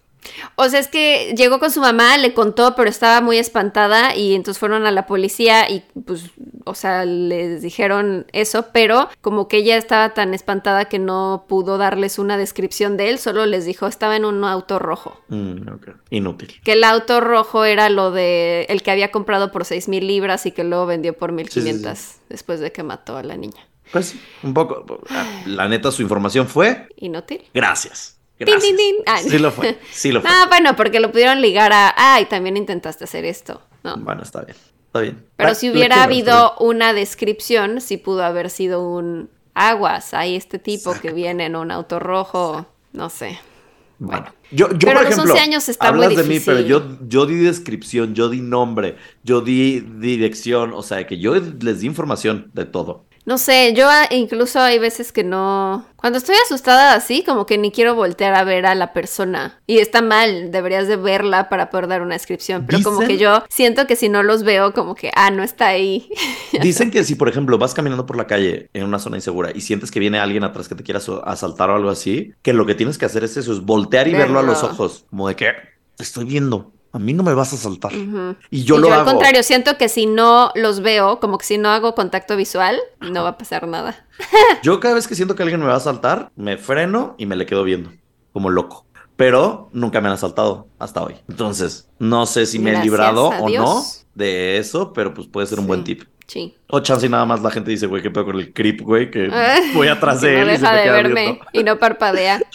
O sea, es que llegó con su mamá, le contó, pero estaba muy espantada y entonces fueron a la policía y pues, o sea, les dijeron eso, pero como que ella estaba tan espantada que no pudo darles una descripción de él, solo les dijo estaba en un auto rojo. Mm. Inútil. Que el auto rojo era lo de el que había comprado por seis mil libras y que luego vendió por mil quinientas después de que mató a la niña. Pues sí, un poco. La neta, su información fue Inútil. gracias. Gracias. tin, tin. Ah, Sí lo fue, sí lo fue. Ah, bueno, porque lo pudieron ligar a, ay, también intentaste hacer esto. No. Bueno, está bien, está bien. Pero si hubiera habido una descripción, sí pudo haber sido un aguas. Hay este tipo que viene en un auto rojo, no sé. Bueno. Bueno, yo, yo Pero por a los ejemplo, 11 años está muy hablas de mí, pero yo, yo di descripción, yo di nombre, yo di dirección, o sea, que yo les di información de todo. No sé, yo incluso hay veces que no... Cuando estoy asustada así, como que ni quiero voltear a ver a la persona. Y está mal, deberías de verla para poder dar una descripción. Pero como que yo siento que si no los veo, como que, ah, no está ahí. Dicen que si, por ejemplo, vas caminando por la calle en una zona insegura y sientes que viene alguien atrás que te quiera asaltar o algo así, que lo que tienes que hacer es eso, es voltear y verlo a los Verlo. ojos, como de que te estoy viendo, a mí no me vas a asaltar. Ujú. Y yo Y lo al hago. contrario, siento que si no los veo, como que si no hago contacto visual, no va a pasar nada. Yo cada vez que siento que alguien me va a asaltar, me freno y me le quedo viendo, como loco. Pero nunca me han asaltado hasta hoy. Entonces, no sé si me he Gracias librado a o no de eso, pero pues puede ser un Sí. buen tip. Sí. O chance y nada más la gente dice, güey, qué pedo con el creep, güey, que voy atrás de no él y se deja me de queda verme viendo. y no parpadea.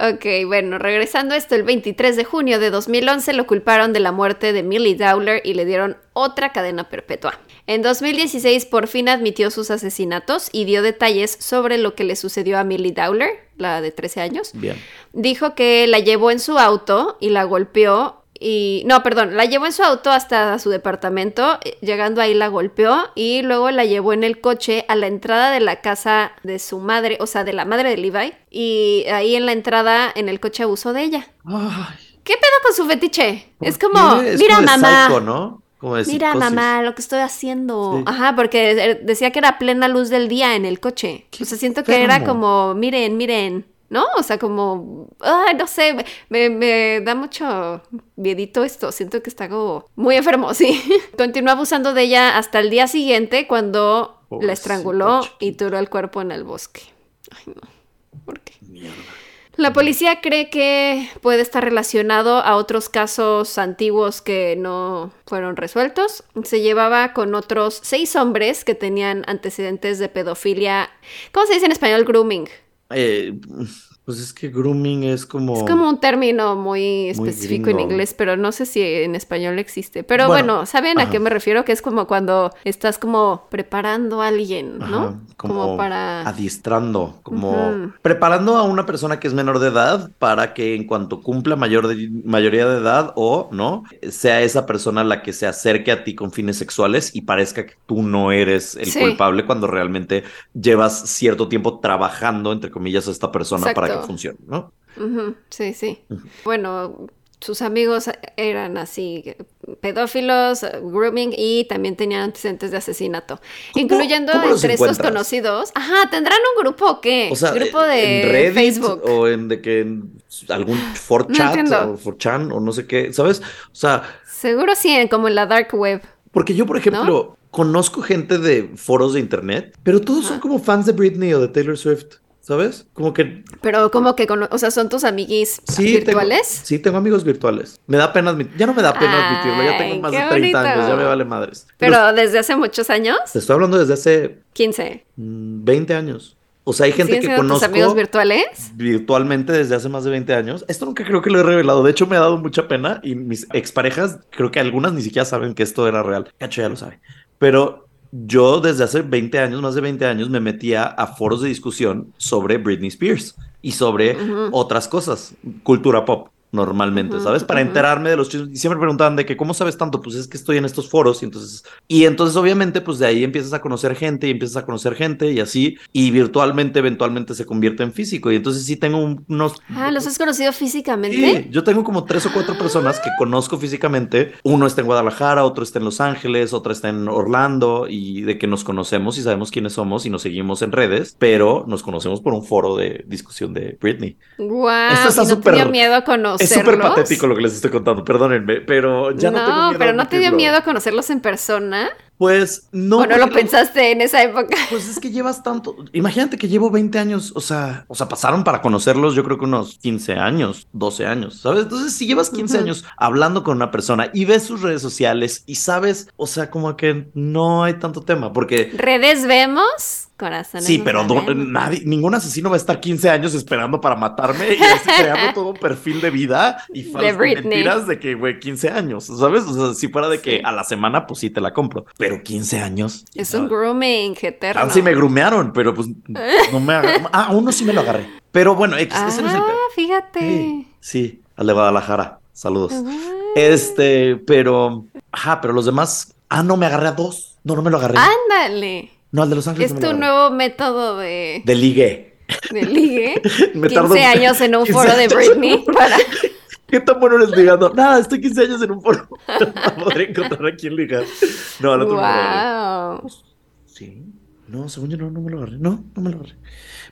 Ok, bueno, regresando a esto, el 23 de junio de 2011 lo culparon de la muerte de Millie Dowler y le dieron otra cadena perpetua. En 2016 por fin admitió sus asesinatos y dio detalles sobre lo que le sucedió a Millie Dowler, la de 13 años. Bien. Dijo que la llevó en su auto y la golpeó y... No, perdón, la llevó en su auto hasta su departamento, eh, llegando ahí la golpeó y luego la llevó en el coche a la entrada de la casa de su madre, o sea, de la madre de Levi, y ahí en la entrada en el coche abusó de ella. Ay, ¿Qué pedo con su fetiche? ¿por Es como? Es mira como mamá. psycho, ¿no? Como Mira, mamá, lo que estoy haciendo. Sí. Ajá, porque decía que era plena luz del día en el coche. O sea, siento que era como, miren, miren, ¿no? O sea, como, ay, no sé, me, me da mucho miedito esto. Siento que está como muy enfermo, sí. Continuó abusando de ella hasta el día siguiente cuando la estranguló y tiró el cuerpo en el bosque. Ay, no. ¿Por qué? Mierda. La policía cree que puede estar relacionado a otros casos antiguos que no fueron resueltos. Se llevaba con otros seis hombres que tenían antecedentes de pedofilia. ¿Cómo se dice en español grooming? Eh, pues es que grooming es como... Es como un término muy Muy específico en inglés, pero no sé si en español existe. Pero Bueno, bueno, ¿saben a qué me refiero? Que es como cuando estás como preparando a alguien, ¿no? Ajá, como, para... adiestrando, como preparando a una persona que es menor de edad para que en cuanto cumpla mayor de- mayoría de edad o no, sea esa persona la que se acerque a ti con fines sexuales y parezca que tú no eres el Sí. culpable cuando realmente llevas cierto tiempo trabajando, entre comillas, a esta persona para que Exacto. funcione, ¿no? Sí, sí. Bueno, sus amigos eran así, pedófilos, grooming y también tenían antecedentes de asesinato. ¿Cómo- Incluyendo cómo entre estos conocidos. Ajá, ¿tendrán un grupo o qué? O sea, grupo de en Reddit Facebook. o en de que en algún No 4chat entiendo. o 4chan o no sé qué, ¿sabes? O sea, Seguro sí, como en la dark web. Porque yo, por ejemplo, conozco gente de foros de internet, pero todos son como fans de Britney o de Taylor Swift, ¿sabes? Como que Pero como que, cono- o sea, son tus amiguis sí. virtuales. Tengo, sí, tengo amigos virtuales. Me da pena admitir, ya no me da pena admitirlo, ya tengo más de 30 años, ya me vale madres. Pero desde hace muchos años, te estoy hablando desde hace 15. mm, 20 años. O sea, hay gente ¿Siguen que siendo tus conozco amigos virtuales? virtualmente desde hace más de 20 años. Esto nunca creo que lo he revelado. De hecho, me ha dado mucha pena y mis exparejas, creo que algunas ni siquiera saben que esto era real. Cacho ya lo sabe. Pero yo desde hace 20 años, más de 20 años, me metía a foros de discusión sobre Britney Spears. y sobre otras cosas, cultura pop normalmente, ¿sabes? Para enterarme de los chismes. Y siempre preguntaban de que, ¿cómo sabes tanto? Pues es que estoy en estos foros y entonces... Y entonces obviamente pues de ahí empiezas a conocer gente y empiezas a conocer gente y así. Y virtualmente eventualmente se convierte en físico. Y entonces sí tengo unos... Ah, ¿los has conocido físicamente? Sí, yo tengo como tres o cuatro personas que conozco físicamente. Uno está en Guadalajara, otro está en Los Ángeles, otra está en Orlando y de que nos conocemos y sabemos quiénes somos y nos seguimos en redes, pero nos conocemos por un foro de discusión de Britney. Wow, Esto está súper... miedo a conocer es súper patético lo que les estoy contando, perdónenme, pero ya no, no tengo miedo pero ¿no te dio miedo a conocerlos en persona? Pues no. ¿O no lo pensaste en esa época? Pues es que llevas tanto. Imagínate que llevo 20 años, o sea, o sea, pasaron para conocerlos, yo creo que unos 15 años, 12 años, ¿sabes? Entonces, si llevas 15 años hablando con una persona y ves sus redes sociales y sabes, o sea, como que no hay tanto tema, porque. ¿Redes vemos? Corazones sí, pero nadie, ningún asesino va a estar 15 años esperando para matarme y así creando todo un perfil de vida y falsas mentiras de que, güey, 15 años, ¿sabes? O sea, si fuera de que a la semana, pues sí te la compro. Pero 15 años. Es un grooming eterno. Ah, sí me grumearon, pero pues no me agarré. Ah, uno sí me lo agarré. Pero bueno, ese no es el Ah, fíjate. Sí, al de Guadalajara. Saludos. Este, pero. Ajá, pero los demás. Ah, no, me agarré a dos. No, no me lo agarré. Ándale. No, al de Los Ángeles. Es tu nuevo método de. De ligue. De ligue. me 15 años en un foro de Britney para. ¿Qué tan bueno eres ligando? Nada, estoy 15 años en un foro para poder encontrar a quién ligar. No, al otro wow. Sí. No, según yo no, no me lo agarré. No, no me lo agarré.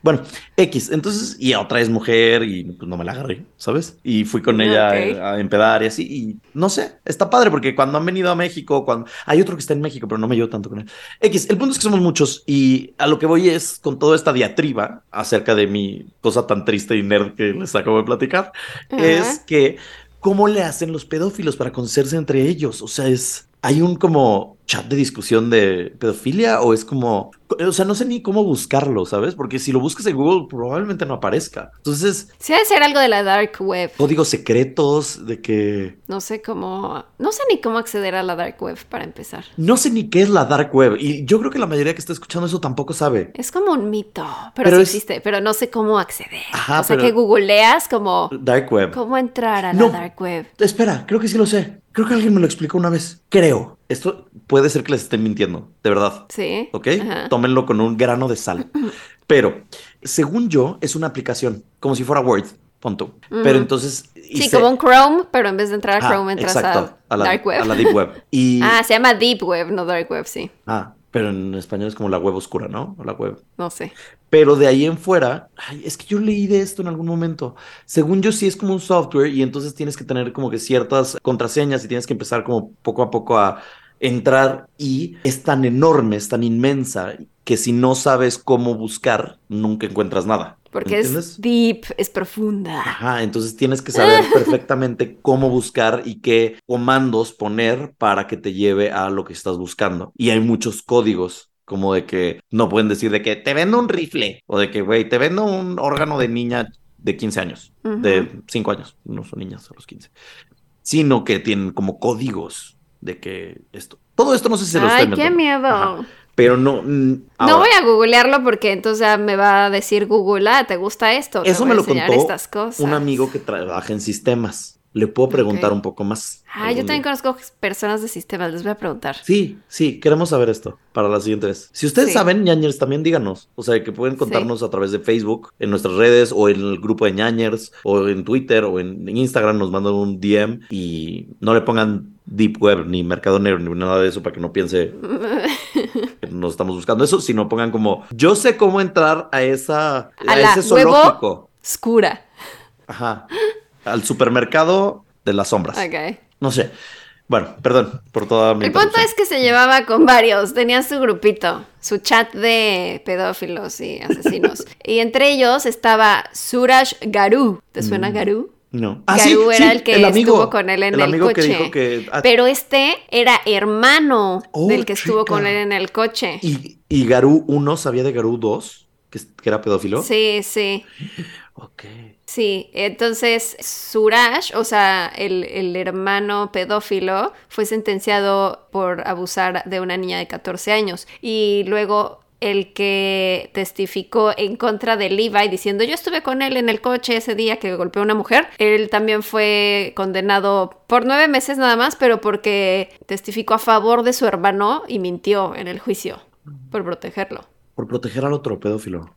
Bueno, X, entonces, y otra es mujer y pues no me la agarré, ¿sabes? Y fui con ella a, empedar y así, y no sé, está padre porque cuando han venido a México, cuando hay otro que está en México, pero no me llevo tanto con él. X, el punto es que somos muchos y a lo que voy es con toda esta diatriba acerca de mi cosa tan triste y nerd que les acabo de platicar, es que ¿cómo le hacen los pedófilos para conocerse entre ellos? O sea, es hay un como chat de discusión de pedofilia o es como, o sea, no sé ni cómo buscarlo, ¿sabes? Porque si lo buscas en Google probablemente no aparezca. Entonces... Sí, debe ser algo de la dark web. Códigos secretos de que... No sé cómo... No sé ni cómo acceder a la dark web para empezar. No sé ni qué es la dark web y yo creo que la mayoría que está escuchando eso tampoco sabe. Es como un mito, pero, sí existe, pero no sé cómo acceder. Ajá, o sea, que googleas como... Dark web. ¿Cómo entrar a la dark web? Espera, creo que sí lo sé. Creo que alguien me lo explicó una vez. Creo. Esto puede ser que les estén mintiendo, de verdad. Sí. ¿Ok? Tómenlo con un grano de sal. Pero, según yo, es una aplicación, como si fuera Word. Punto. Pero entonces. Sí, como un Chrome, pero en vez de entrar a Chrome, entras a, la, Dark Web. A la Deep Web. Y... Ah, se llama Deep Web, no Dark Web, sí. Ah, pero en español es como la web oscura, ¿no? O la web. No sé. Pero de ahí en fuera, ay, es que yo leí de esto en algún momento. Según yo, sí es como un software y entonces tienes que tener como que ciertas contraseñas y tienes que empezar como poco a poco a entrar y es tan enorme, es tan inmensa que si no sabes cómo buscar, nunca encuentras nada. Porque es deep, es profunda. Ajá, entonces tienes que saber perfectamente cómo buscar y qué comandos poner para que te lleve a lo que estás buscando. Y hay muchos códigos como de que no pueden decir de que te vendo un rifle o de que, güey, te vendo un órgano de niña de 15 años, de 5 años, no son niñas a los 15, sino que tienen como códigos de que esto. Todo esto no sé si se lo Ay, qué miedo. Pero no. No voy a googlearlo porque entonces ya me va a decir Google, ah, ¿te gusta esto? Eso me lo contó un amigo que trabaja en sistemas. Le puedo preguntar un poco más. Ah, yo también conozco personas de sistemas, les voy a preguntar. Sí, sí, queremos saber esto para la siguiente vez. Si ustedes saben, ñañers, también díganos. O sea, que pueden contarnos a través de Facebook, en nuestras redes, o en el grupo de ñañers, o en Twitter, o en, Instagram, nos mandan un DM y no le pongan Deep Web, ni Mercado Negro, ni nada de eso para que no piense que nos estamos buscando eso, sino pongan como, yo sé cómo entrar a esa a, ese zoológico. Oscura. Ajá al supermercado de las sombras. Ok. No sé. Bueno, perdón por toda mi. El punto es que se llevaba con varios, tenía su grupito, su chat de pedófilos y asesinos. y entre ellos estaba Suraj Garu. ¿Te suena mm, Garu? No. Ah, Garu era el que estuvo con él en el, amigo coche. Que dijo que... Ah, Pero este era hermano del que estuvo con él en el coche. ¿Y, y Garú 1 sabía de Garú 2? Que, que era pedófilo. Sí, sí. Ok. Sí, entonces Suraj, o sea, el, hermano pedófilo, fue sentenciado por abusar de una niña de 14 años y luego el que testificó en contra de Levi diciendo yo estuve con él en el coche ese día que golpeó a una mujer. Él también fue condenado por nueve meses nada más, pero porque testificó a favor de su hermano y mintió en el juicio por protegerlo. Por proteger al otro pedófilo.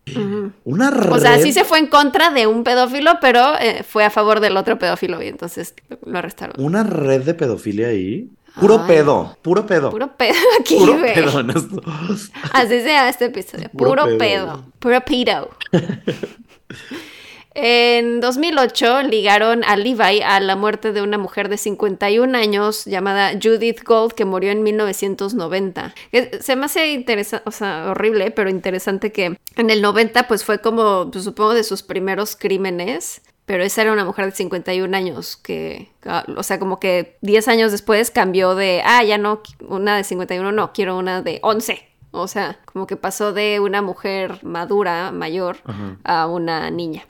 Una red. O sea, sí se fue en contra de un pedófilo, pero eh, fue a favor del otro pedófilo y entonces lo arrestaron. Una red de pedofilia ahí. Puro pedo, puro pedo. Puro pedo aquí, Puro güey. pedo en esto. Así se llama este episodio. Puro Puro, pedo. pedo. Puro pedo. En 2008 ligaron a Levi a la muerte de una mujer de 51 años llamada Judith Gold que murió en 1990. Eh, Se me hace interesante, horrible, pero interesante que en el 90 pues fue como, pues, supongo, de sus primeros crímenes. Pero esa era una mujer de 51 años que, ah, o sea, como que 10 años después cambió de, ah, ya no, una de 51, no, quiero una de 11. O sea, como que pasó de una mujer madura, mayor, Ajá. a una niña.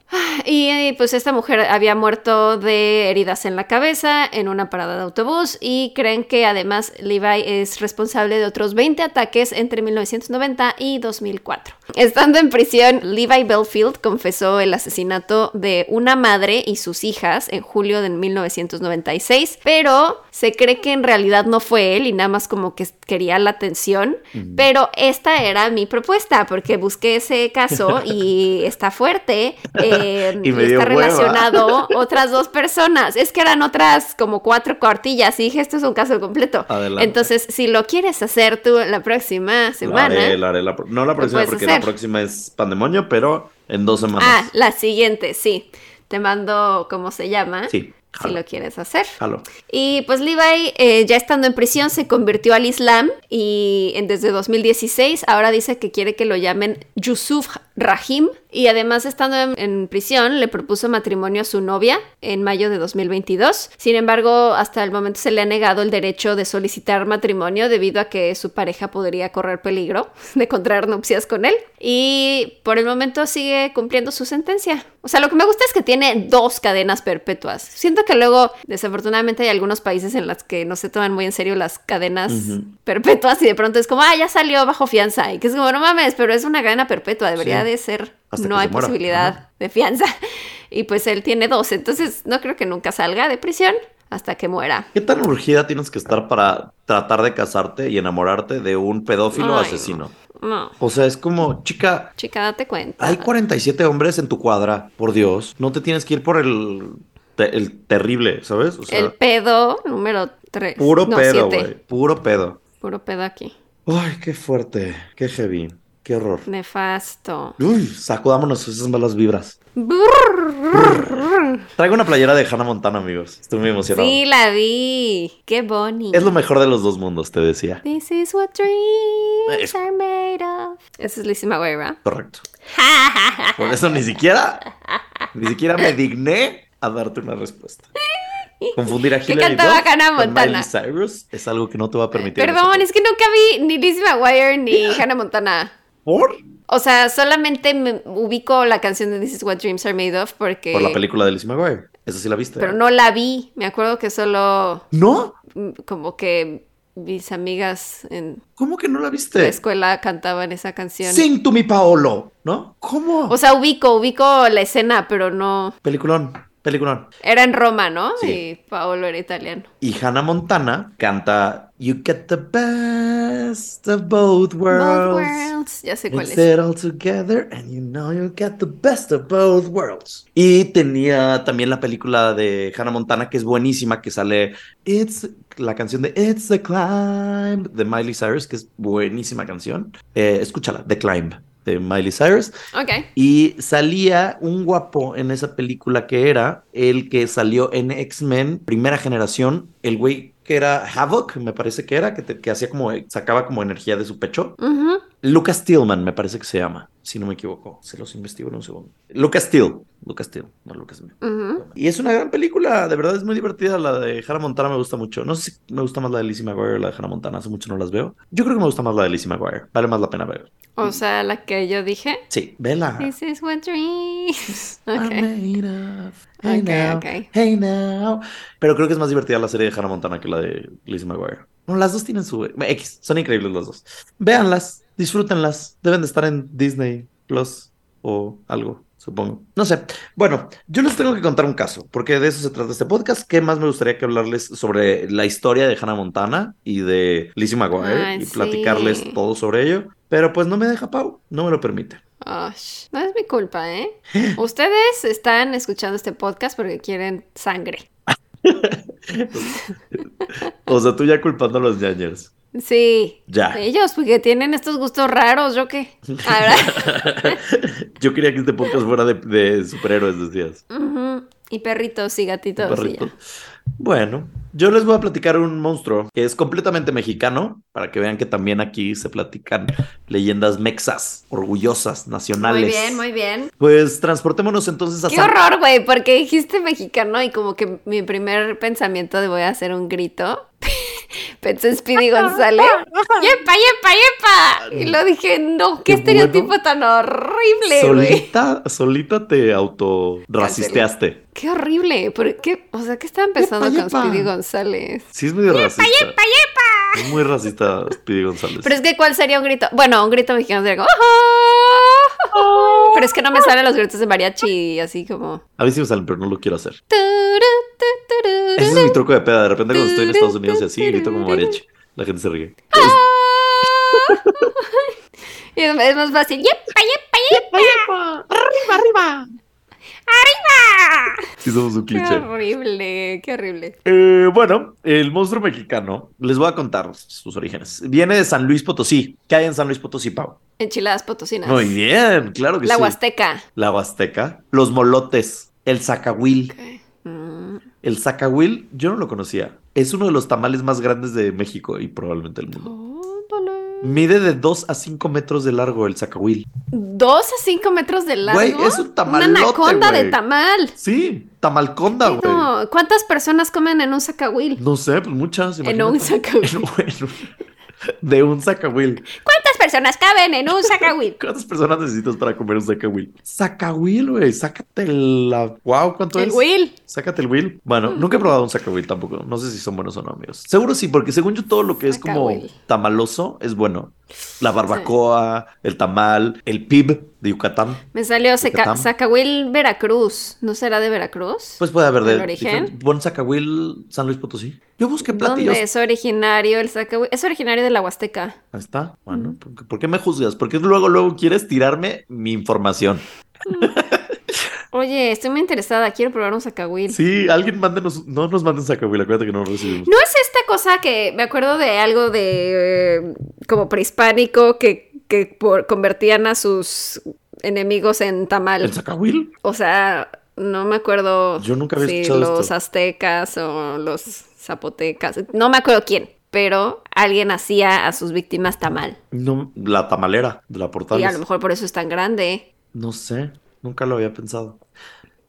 Y eh, pues esta mujer había muerto de heridas en la cabeza en una parada de autobús y creen que además Levi es responsable de otros 20 ataques entre 1990 y 2004. Estando en prisión, Levi Belfield confesó el asesinato de una madre y sus hijas en julio de 1996, pero se cree que en realidad no fue él y nada más como que quería la atención, pero esta era mi propuesta porque busqué ese caso y está fuerte. eh, Y me y dio está hueva. relacionado otras dos personas. Es que eran otras como cuatro cuartillas y dije, esto es un caso completo. Adelante. Entonces, si lo quieres hacer tú la próxima La semana. haré, la haré la pro- no la próxima porque la próxima es pandemonio, pero en dos semanas. Ah, la siguiente, sí. Te mando cómo se llama. Sí, Si lo quieres hacer. Y pues Levi, eh, ya estando en prisión, se convirtió al Islam y en- desde 2016 ahora dice que quiere que lo llamen Yusuf Rahim. Y además, estando en, en prisión, le propuso matrimonio a su novia en mayo de 2022. Sin embargo, hasta el momento se le ha negado el derecho de solicitar matrimonio debido a que su pareja podría correr peligro de contraer nupcias con él. Y por el momento sigue cumpliendo su sentencia. O sea, lo que me gusta es que tiene dos cadenas perpetuas. Siento que luego, desafortunadamente, hay algunos países en los que no se toman muy en serio las cadenas perpetuas y de pronto es como, ah, ya salió bajo fianza. Y que es como, no mames, pero es una cadena perpetua, debería Sí. de ser. Hasta no hay muera. posibilidad Ajá. de fianza. Y pues él tiene dos, entonces no creo que nunca salga de prisión hasta que muera. ¿Qué tan urgida tienes que estar para tratar de casarte y enamorarte de un pedófilo Ay, asesino? No, O sea, es como, chica, chica, date cuenta. hay 47 hombres en tu cuadra, por Dios. No te tienes que ir por el, te- el terrible, ¿sabes? O sea, el pedo número 3. puro no, pedo, güey. Puro pedo. Puro pedo aquí. Ay, qué fuerte, qué heavy, qué horror. Nefasto. Uy, sacudámonos esas malas vibras. Traigo una playera de Hannah Montana, amigos. Estoy muy emocionado. Sí, la vi. Qué bonito. Es lo mejor de los dos mundos, te decía. This is what dreams Es- are made of. Esa es Lizzie McGuire, ¿verdad? Correcto. Por eso ni siquiera, ni siquiera me digné a darte una respuesta. Confundir a ¿Qué Hilary cantaba Duff Hannah con Montana? Miley Cyrus es algo que no te va a permitir. Perdón, es que nunca vi ni Lizzie McGuire ni Hannah Montana. ¿Por? O sea, solamente me ubico la canción de This is what dreams are made of porque... Por la película de Lizzie McGuire. Esa sí la viste. Pero no la vi. Me acuerdo que solo ¿No? mm, como que mis amigas en ¿Cómo que no la la viste? escuela cantaban esa canción. Sing to me, Paolo. ¿No? ¿Cómo? O sea, ubico, ubico la escena, pero no... Peliculón, peliculón. Era en Roma, ¿no? Sí. Y Paolo era italiano. Y Hannah Montana canta You get the best of both worlds. Both worlds. Ya sé cuál es. it all together and you know you get the best of both worlds. Y tenía también la película de Hannah Montana que es buenísima, que sale It's la canción de It's the Climb de Miley Cyrus, que es buenísima canción. Eh, escúchala, The Climb de Miley Cyrus. Ok. Y salía un guapo en esa película que era el que salió en X-Men, primera generación, el güey que era Havoc, me parece que era, que, te- que hacía como, sacaba como energía de su pecho. Lucas Stillman, me parece que se llama, si no me equivoco. Se los investigo en un segundo. Lucas Steele. Lucasfilm, no Lucasfilm. Ujú. Y es una gran película, de verdad es muy divertida. La de Hannah Montana me gusta mucho. No sé si me gusta más la de Lizzie McGuire o la de Hannah Montana, hace mucho no las veo. Yo creo que me gusta más la de Lizzie McGuire, vale más la pena ver. O sea, la que yo dije. Sí, vela. This is what dreams. I'm Ok. made of. Hey Ok, now, ok. hey now. Pero creo que es más divertida la serie de Hannah Montana que la de Lizzie McGuire. Bueno, las dos tienen su X, son increíbles las dos. Véanlas, disfrútenlas. Deben de estar en Disney Plus o algo, supongo. No sé. Bueno, yo les tengo que contar un caso, porque de eso se trata este podcast. ¿Qué más me gustaría que hablarles sobre la historia de Hannah Montana y de Lizzie McGuire Ay, y platicarles todo sobre ello? Pero pues no me deja Pau, no me lo permite. Ash, no es mi culpa, ¿eh? Ustedes están escuchando este podcast porque quieren sangre. O sea, tú ya culpando a los ñañers. Sí. Ya. Ellos, porque tienen estos gustos raros, ¿yo qué? Yo quería que este podcast fuera de, de superhéroes, decías. Ujú. Y perritos y gatitos. y Perrito. ya. Bueno, yo les voy a platicar un monstruo que es completamente mexicano, para que vean que también aquí se platican leyendas mexas, orgullosas, nacionales. Muy bien, muy bien. Pues transportémonos entonces a Qué San- horror, güey, porque dijiste mexicano y como que mi primer pensamiento de voy a hacer un grito. Pensé en Speedy González. ¡Yepa, yepa, yepa! Y lo dije, no, qué, Qué estereotipo bueno. tan horrible. Solita, solita te autorracisteaste. Qué horrible. ¿Por qué? O sea, ¿qué estaba empezando Yepa, con yepa. Speedy González? Sí, es medio racista. Es muy racista, Speedy González. Pero es que, ¿cuál sería un grito? Bueno, un grito mexicano sería como. Pero es que no me salen los gritos de mariachi, así como. A mí sí me salen, pero no lo quiero hacer. Ese es mi truco de peda. De repente cuando estoy en Estados Unidos y así, grito como mariachi. La gente se ríe. Y es es más fácil. ¡Yepa, yepa, yepa! ¡Arriba, arriba! ¡Arriba! Sí, somos un Qué cliché. horrible, qué horrible. Eh, bueno, el monstruo mexicano, les voy a contar sus orígenes. Viene de San Luis Potosí. ¿Qué hay en San Luis Potosí, Pau? Enchiladas potosinas. Muy bien, claro que La sí. Huasteca. La Huasteca. Los molotes. El zacahuil. Ok. El zacahuil, yo no lo conocía. Es uno de los tamales más grandes de México y probablemente del mundo. Mide de 2 a 5 metros de largo el zacahuil. Dos a cinco metros de largo. Güey, es un tamalote, Una anaconda de tamal. Sí, tamalconda, güey. No, ¿Cuántas personas comen en un sacahuil? No sé, pues muchas. En imagínate. En un- un- de un zacahuil. ¿Cuántas personas caben en un sacahuil? ¿Cuántas personas necesitas para comer un zacahuil? Zacahuil, güey. Sácate la. Wow, ¿cuánto El es? Will. Sácate el Will. Bueno, nunca he probado un zacahuil tampoco. No sé si son buenos o no, amigos. Seguro sí, porque según yo todo lo que es como tamaloso es bueno. La barbacoa, el tamal, el pib de Yucatán. Me salió. Zacahuil, Veracruz. ¿No será de Veracruz? Pues puede haber de ¿El origen? Buen zacahuil, San Luis Potosí. Yo busqué platillos. ¿Dónde es originario el zacahuil? Es originario de la Huasteca. Ahí está. Bueno, ¿por qué, por qué me juzgas? ¿Por qué luego, luego quieres tirarme mi información? Oye, estoy muy interesada. Quiero probar un zacahuil. Sí, alguien mándenos, no nos manden zacahuil, acuérdate que no lo recibimos. ¿No es esta cosa que me acuerdo de algo de eh, como prehispánico que, que por- convertían a sus enemigos en tamal? ¿El zacahuil? O sea, no me acuerdo Yo nunca había si escuchado los esto. aztecas o los zapotecas. No me acuerdo quién, pero alguien hacía a sus víctimas tamal. No, la tamalera de la Y a lo mejor por eso es tan grande. No sé, nunca lo había pensado.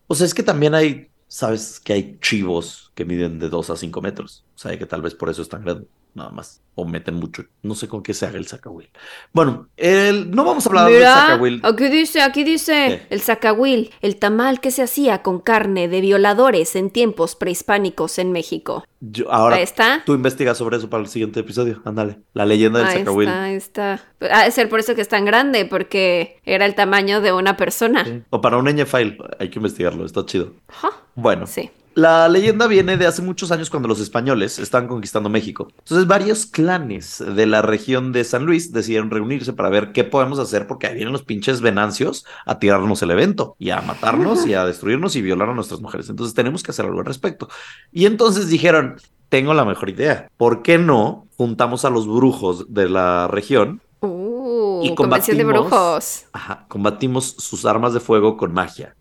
O sea, es que también hay, sabes, que hay chivos que miden de 2 a 5 metros. O sea, que tal vez por eso es tan grande, nada más. O meten mucho. No sé con qué se haga el zacahuil. Bueno, el, no vamos a hablar del zacahuil. aquí dice, aquí dice, ¿Qué? el zacahuil, el tamal que se hacía con carne de violadores en tiempos prehispánicos en México. Yo- ahora, Ahí está. tú investigas sobre eso para el siguiente episodio. Ándale, la leyenda del Ahí zacahuil. está, ahí está. Ha de ser por eso que es tan grande, porque era el tamaño de una persona. Sí. O para un file, hay que investigarlo, está chido. Bueno, Sí. La leyenda viene de hace muchos años cuando los españoles estaban conquistando México. Entonces, varios clanes de la región de San Luis decidieron reunirse para ver qué podemos hacer porque ahí vienen los pinches venancios a tirarnos el evento y a matarnos y a destruirnos y violar a nuestras mujeres. Entonces, tenemos que hacer algo al respecto. Y entonces dijeron, tengo la mejor idea. ¿Por qué no juntamos a los brujos de la región? Uh, Y convención de combatimos- brujos. Ajá, combatimos sus armas de fuego con magia.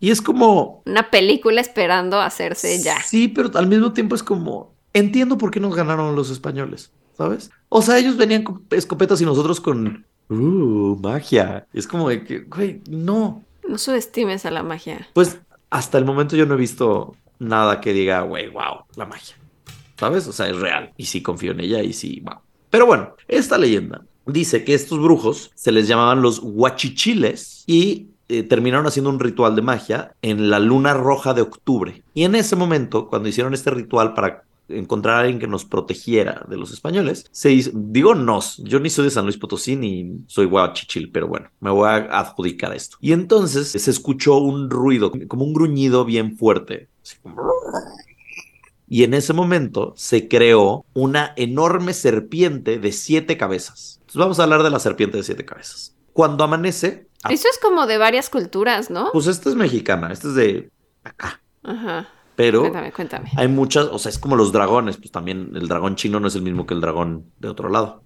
Y es como, Una película esperando hacerse ya. Sí, pero al mismo tiempo es como, entiendo por qué nos ganaron los españoles, ¿sabes? O sea, ellos venían con escopetas y nosotros con, uh, magia. Es como de que, güey, no. No subestimes a la magia. Pues hasta el momento yo no he visto nada que diga, güey, wow, la magia. ¿Sabes? O sea, es real. Y sí confío en ella y sí, wow. Pero bueno, esta leyenda dice que estos brujos se les llamaban los huachichiles y eh, terminaron haciendo un ritual de magia en la luna roja de octubre. Y en ese momento, cuando hicieron este ritual para encontrar a alguien que nos protegiera de los españoles, se hizo, digo nos, yo ni soy de San Luis Potosí ni soy guachichil, pero bueno, me voy a adjudicar esto. Y entonces se escuchó un ruido, como un gruñido bien fuerte. Y en ese momento se creó una enorme serpiente de siete cabezas. Entonces vamos a hablar de la serpiente de siete cabezas. Cuando amanece... Eso es como de varias culturas, ¿no? Pues esta es mexicana, esta es de acá. Ajá. Pero Cuéntame, cuéntame. hay muchas, o sea, es como los dragones, pues también el dragón chino no es el mismo que el dragón de otro lado,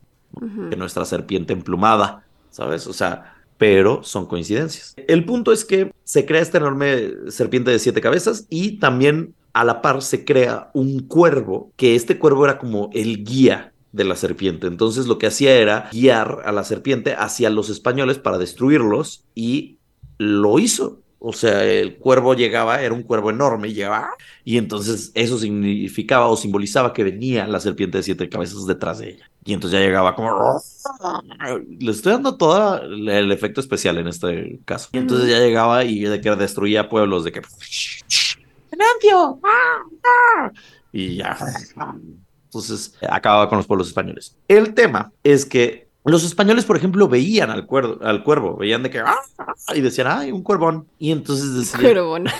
que nuestra serpiente emplumada, ¿sabes? O sea, pero son coincidencias. El punto es que se crea esta enorme serpiente de siete cabezas y también a la par se crea un cuervo, que este cuervo era como el guía de la serpiente. Entonces lo que hacía era guiar a la serpiente hacia los españoles para destruirlos y lo hizo. O sea, el cuervo llegaba, era un cuervo enorme, y llegaba, y entonces eso significaba o simbolizaba que venía la serpiente de siete cabezas detrás de ella. Y entonces ya llegaba como... Le estoy dando todo el efecto especial en este caso. Y entonces ya llegaba y de que destruía pueblos, de que... ¡Venancio! Y ya... Entonces acababa con los pueblos españoles. El tema es que los españoles, por ejemplo, veían al, cuervo, al cuervo, veían de que... ¡ah! Y decían, ¡ay, un cuervón! Y entonces decían... Bueno.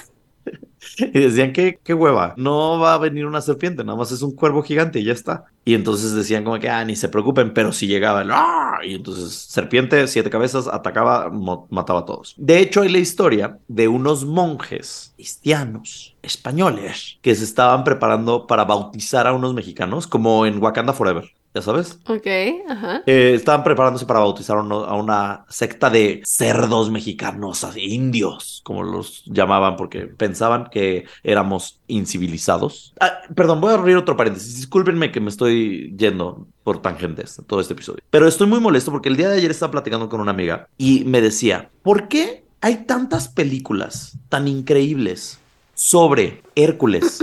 Y decían que qué hueva, no va a venir una serpiente, nada más es un cuervo gigante y ya está. Y entonces decían como que, ah, ni se preocupen, pero si llegaba el, ¡ah! y entonces serpiente, siete cabezas, atacaba, mataba a todos. De hecho, hay la historia de unos monjes cristianos españoles que se estaban preparando para bautizar a unos mexicanos, como en Wakanda Forever, ya sabes. Ok, ajá. Eh, estaban preparándose para bautizar a, uno- a una secta de cerdos mexicanos, así, indios, como los llamaban, porque pensaban que éramos incivilizados. Ah, perdón, voy a abrir otro paréntesis. Discúlpenme que me estoy yendo por tangentes todo este episodio. Pero estoy muy molesto porque el día de ayer estaba platicando con una amiga y me decía, ¿por qué hay tantas películas tan increíbles sobre Hércules?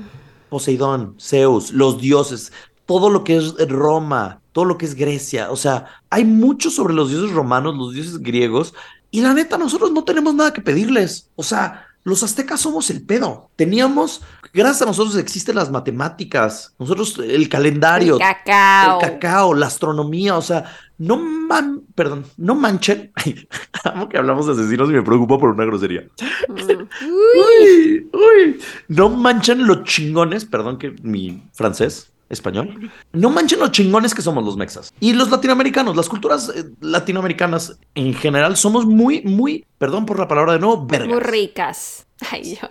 Poseidón, Zeus, los dioses, todo lo que es Roma, todo lo que es Grecia. O sea, hay mucho sobre los dioses romanos, los dioses griegos, y la neta, nosotros no tenemos nada que pedirles. O sea, los aztecas somos el pedo. Teníamos, gracias a nosotros existen las matemáticas, nosotros el calendario, El cacao. el cacao, la astronomía, o sea, no man, perdón, no manchen. Amo que hablamos de asesinos y me preocupa por una grosería. Mm. Uy, uy. No manchen los chingones, perdón que mi francés, español, no manchen los chingones que somos los mexas. Y los latinoamericanos, las culturas eh, latinoamericanas en general somos muy, muy, perdón por la palabra de nuevo, vergas. Muy ricas. Ay, yo.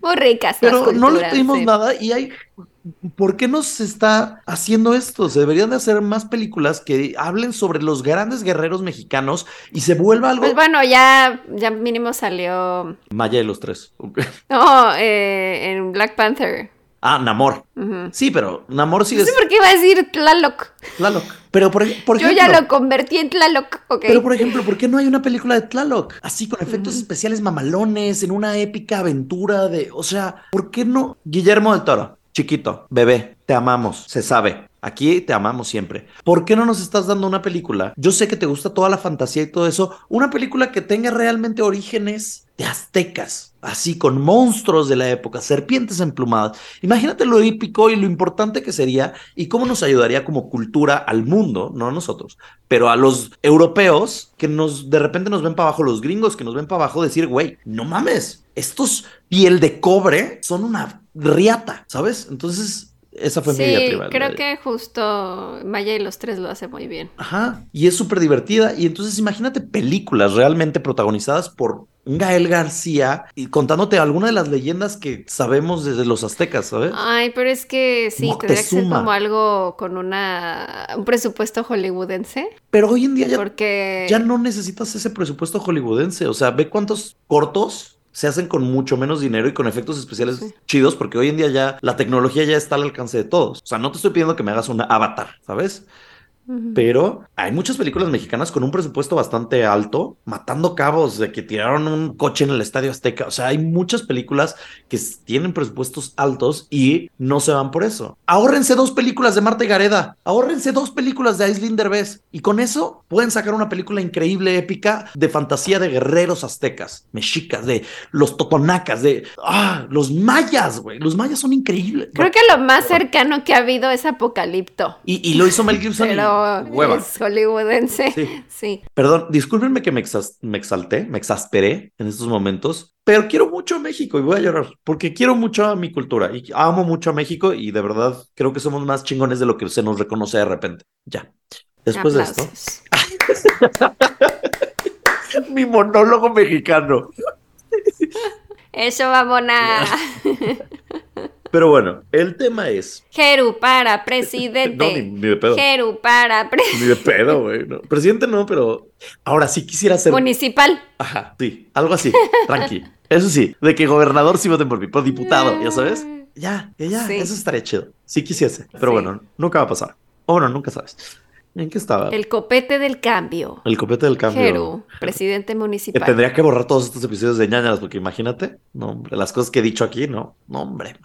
Muy ricas. Pero no le culturas, pedimos sí. nada y hay... ¿Por qué no se está haciendo esto? Se deberían de hacer más películas que hablen sobre los grandes guerreros mexicanos y se vuelva algo... Pues bueno, ya, ya mínimo salió. Maya de los tres. No, eh, en Black Panther. Ah, Namor. Sí, pero Namor sigue No sé por qué iba a decir Tlaloc. Tlaloc. Pero por, ej- por Yo ejemplo... ya lo convertí en Tlaloc, ok. Pero por ejemplo, ¿por qué no hay una película de Tlaloc? Así con efectos especiales mamalones, en una épica aventura de, o sea, ¿por qué no? Guillermo del Toro, chiquito, bebé, te amamos, se sabe. Aquí te amamos siempre. ¿Por qué no nos estás dando una película? Yo sé que te gusta toda la fantasía y todo eso. Una película que tenga realmente orígenes de aztecas, así con monstruos de la época, serpientes emplumadas. Imagínate lo épico y lo importante que sería y cómo nos ayudaría como cultura al mundo, no a nosotros, pero a los europeos que nos de repente nos ven para abajo, los gringos que nos ven para abajo, decir, güey, no mames, estos piel de cobre son una riata, ¿sabes? Entonces, esa fue mi Sí, diatriba. creo que justo Maya y los tres lo hace muy bien. Ajá, y es súper divertida. Y entonces imagínate películas realmente protagonizadas por Gael García y contándote alguna de las leyendas que sabemos desde los aztecas, ¿sabes? Ay, pero es que sí, tendría que ser Moctezuma. como algo con una un presupuesto hollywoodense, Pero hoy en día ya, porque ya no necesitas ese presupuesto hollywoodense. O sea, ve cuántos cortos se hacen con mucho menos dinero y con efectos especiales Sí. chidos, porque hoy en día ya la tecnología ya está al alcance de todos. O sea, no te estoy pidiendo que me hagas una avatar, ¿sabes? Pero hay muchas películas mexicanas con un presupuesto bastante alto, matando cabos de que tiraron un coche en el Estadio Azteca. O sea, hay muchas películas que tienen presupuestos altos y no se van por eso. Ahórrense dos películas de Marta y Gareda, ahórrense dos películas de Aislinn Derbez y con eso pueden sacar una película increíble, épica, de fantasía de guerreros aztecas, mexicas, de los totonacas, de ah, los mayas, güey. Los mayas son increíbles. Creo que lo más cercano que ha habido es Apocalipto. Y, lo hizo Mel Gibson. Es hollywoodense. Sí. Perdón, discúlpenme que me, me exalté, me exasperé en estos momentos, pero quiero mucho a México y voy a llorar porque quiero mucho a mi cultura y amo mucho a México y de verdad creo que somos más chingones de lo que se nos reconoce de repente. Ya. Después de esto. mi monólogo mexicano. Eso, vamona. Pero bueno, el tema es. Jeru para presidente. no, ni, de pedo. Jeru para presidente. Ni de pedo, güey. Presidente no, pero ahora sí quisiera ser. Municipal. Ajá, sí, algo así, tranqui. Eso sí, de que gobernador sí voten por mí, por diputado, ya sabes. Ya, ya, ya, eso estaría chido. Sí quisiese, pero bueno, nunca va a pasar. O bueno, nunca sabes. ¿En qué estaba? El copete del cambio. El copete del cambio. Jeru, presidente municipal. tendría que borrar todos estos episodios de ñañaras, porque imagínate, no, hombre, las cosas que he dicho aquí, no, no, hombre,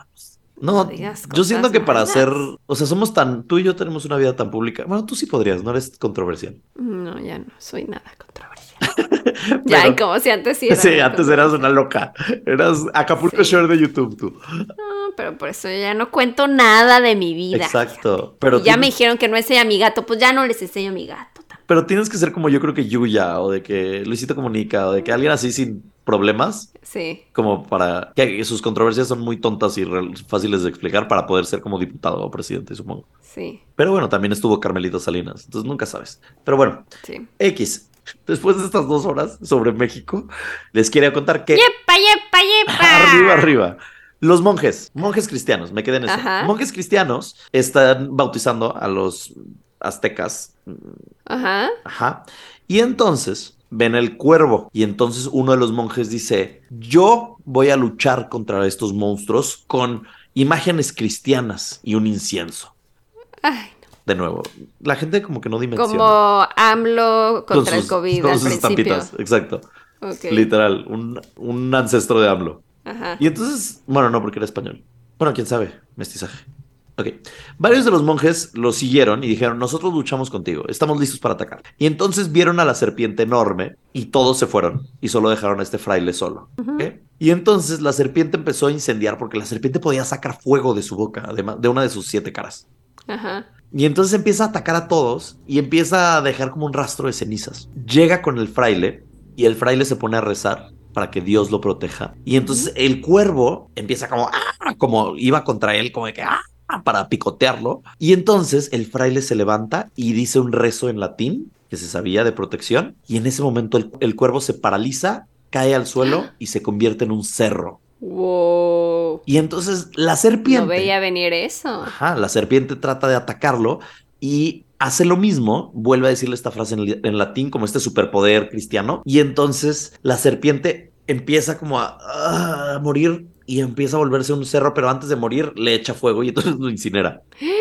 No, yo siento que para hacer, o sea, somos tan, tú y yo tenemos una vida tan pública. Bueno, tú sí podrías, no eres controversial. No, ya no soy nada controversial. ya, como si antes sí. sí, antes eras una loca. Eras Acapulco Shore de YouTube, tú. No, pero por eso ya no cuento nada de mi vida. Exacto. Pero ya me dijeron que no enseña a mi gato, pues ya no les enseño a mi gato. Pero tienes que ser como yo creo que Yuya o de que Luisito Comunica o de que alguien así sin problemas. Sí. Como para que sus controversias son muy tontas y fáciles de explicar para poder ser como diputado o presidente, supongo. Sí. Pero bueno, también estuvo Carmelito Salinas, entonces nunca sabes. Pero bueno, sí. X. Después de estas dos horas sobre México, les quería contar que. ¡Yepa, yepa, yepa! arriba, arriba. Los monjes, monjes cristianos, me quedé en eso. Monjes cristianos están bautizando a los aztecas. Ajá. Ajá. Y entonces ven el cuervo y entonces uno de los monjes dice, yo voy a luchar contra estos monstruos con imágenes cristianas y un incienso. Ay, De nuevo, la gente como que no dimensiona. Como AMLO contra el COVID con sus estampitas, exacto. Literal, un, un ancestro de AMLO. Ajá. Y entonces, bueno, no, porque era español. Bueno, quién sabe, mestizaje. Ok. Varios de los monjes lo siguieron y dijeron, nosotros luchamos contigo, estamos listos para atacar. Y entonces vieron a la serpiente enorme y todos se fueron y solo dejaron a este fraile solo. Y entonces la serpiente empezó a incendiar porque la serpiente podía sacar fuego de su boca, además de una de sus siete caras. Y entonces empieza a atacar a todos y empieza a dejar como un rastro de cenizas. Llega con el fraile y el fraile se pone a rezar para que Dios lo proteja. Y entonces el cuervo empieza como, ¡ah! como iba contra él, como de que, ¡ah! Para picotearlo. Y entonces el fraile se levanta y dice un rezo en latín que se sabía de protección. Y en ese momento el, cuervo se paraliza, cae al suelo y se convierte en un cerro. Wow. Y entonces la serpiente. No veía venir eso. Ajá, la serpiente trata de atacarlo y hace lo mismo, vuelve a decirle esta frase en, en latín como este superpoder cristiano. Y entonces la serpiente empieza como a, a morir y empieza a volverse un cerro, pero antes de morir le echa fuego y entonces lo incinera.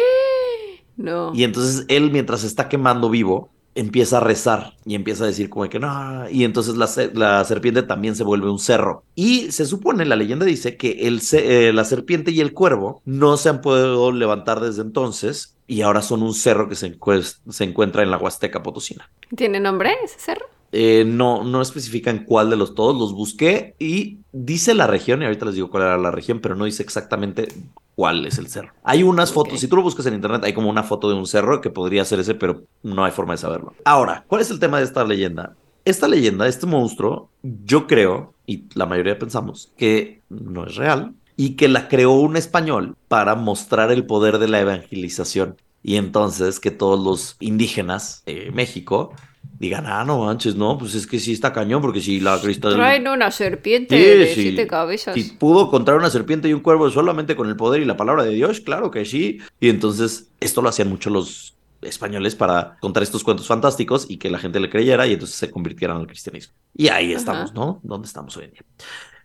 No. Y entonces él, mientras está quemando vivo, empieza a rezar y empieza a decir como que no, y entonces la, serpiente también se vuelve un cerro. Y se supone, la leyenda dice que el, eh, la serpiente y el cuervo no se han podido levantar desde entonces y ahora son un cerro que se, se encuentra en la Huasteca Potosina. ¿Tiene nombre ese cerro? Eh, no, no especifican cuál de los todos, los busqué y dice la región, y ahorita les digo cuál era la región, pero no dice exactamente cuál es el cerro. Hay unas fotos, si tú lo buscas en internet, hay como una foto de un cerro que podría ser ese, pero no hay forma de saberlo. Ahora, ¿cuál es el tema de esta leyenda? Esta leyenda, este monstruo, yo creo, y la mayoría pensamos, que no es real y que la creó un español para mostrar el poder de la evangelización. Y entonces que todos los indígenas de México digan, ah, no manches, no, pues es que sí está cañón, porque si la cristal. Traen una serpiente de siete cabezas. Si pudo encontrar una serpiente y un cuervo solamente con el poder y la palabra de Dios, claro que sí. Y entonces, esto lo hacían mucho los españoles para contar estos cuentos fantásticos y que la gente le creyera y entonces se convirtieran al cristianismo. Y ahí estamos, ¿no? ¿Dónde estamos hoy en día?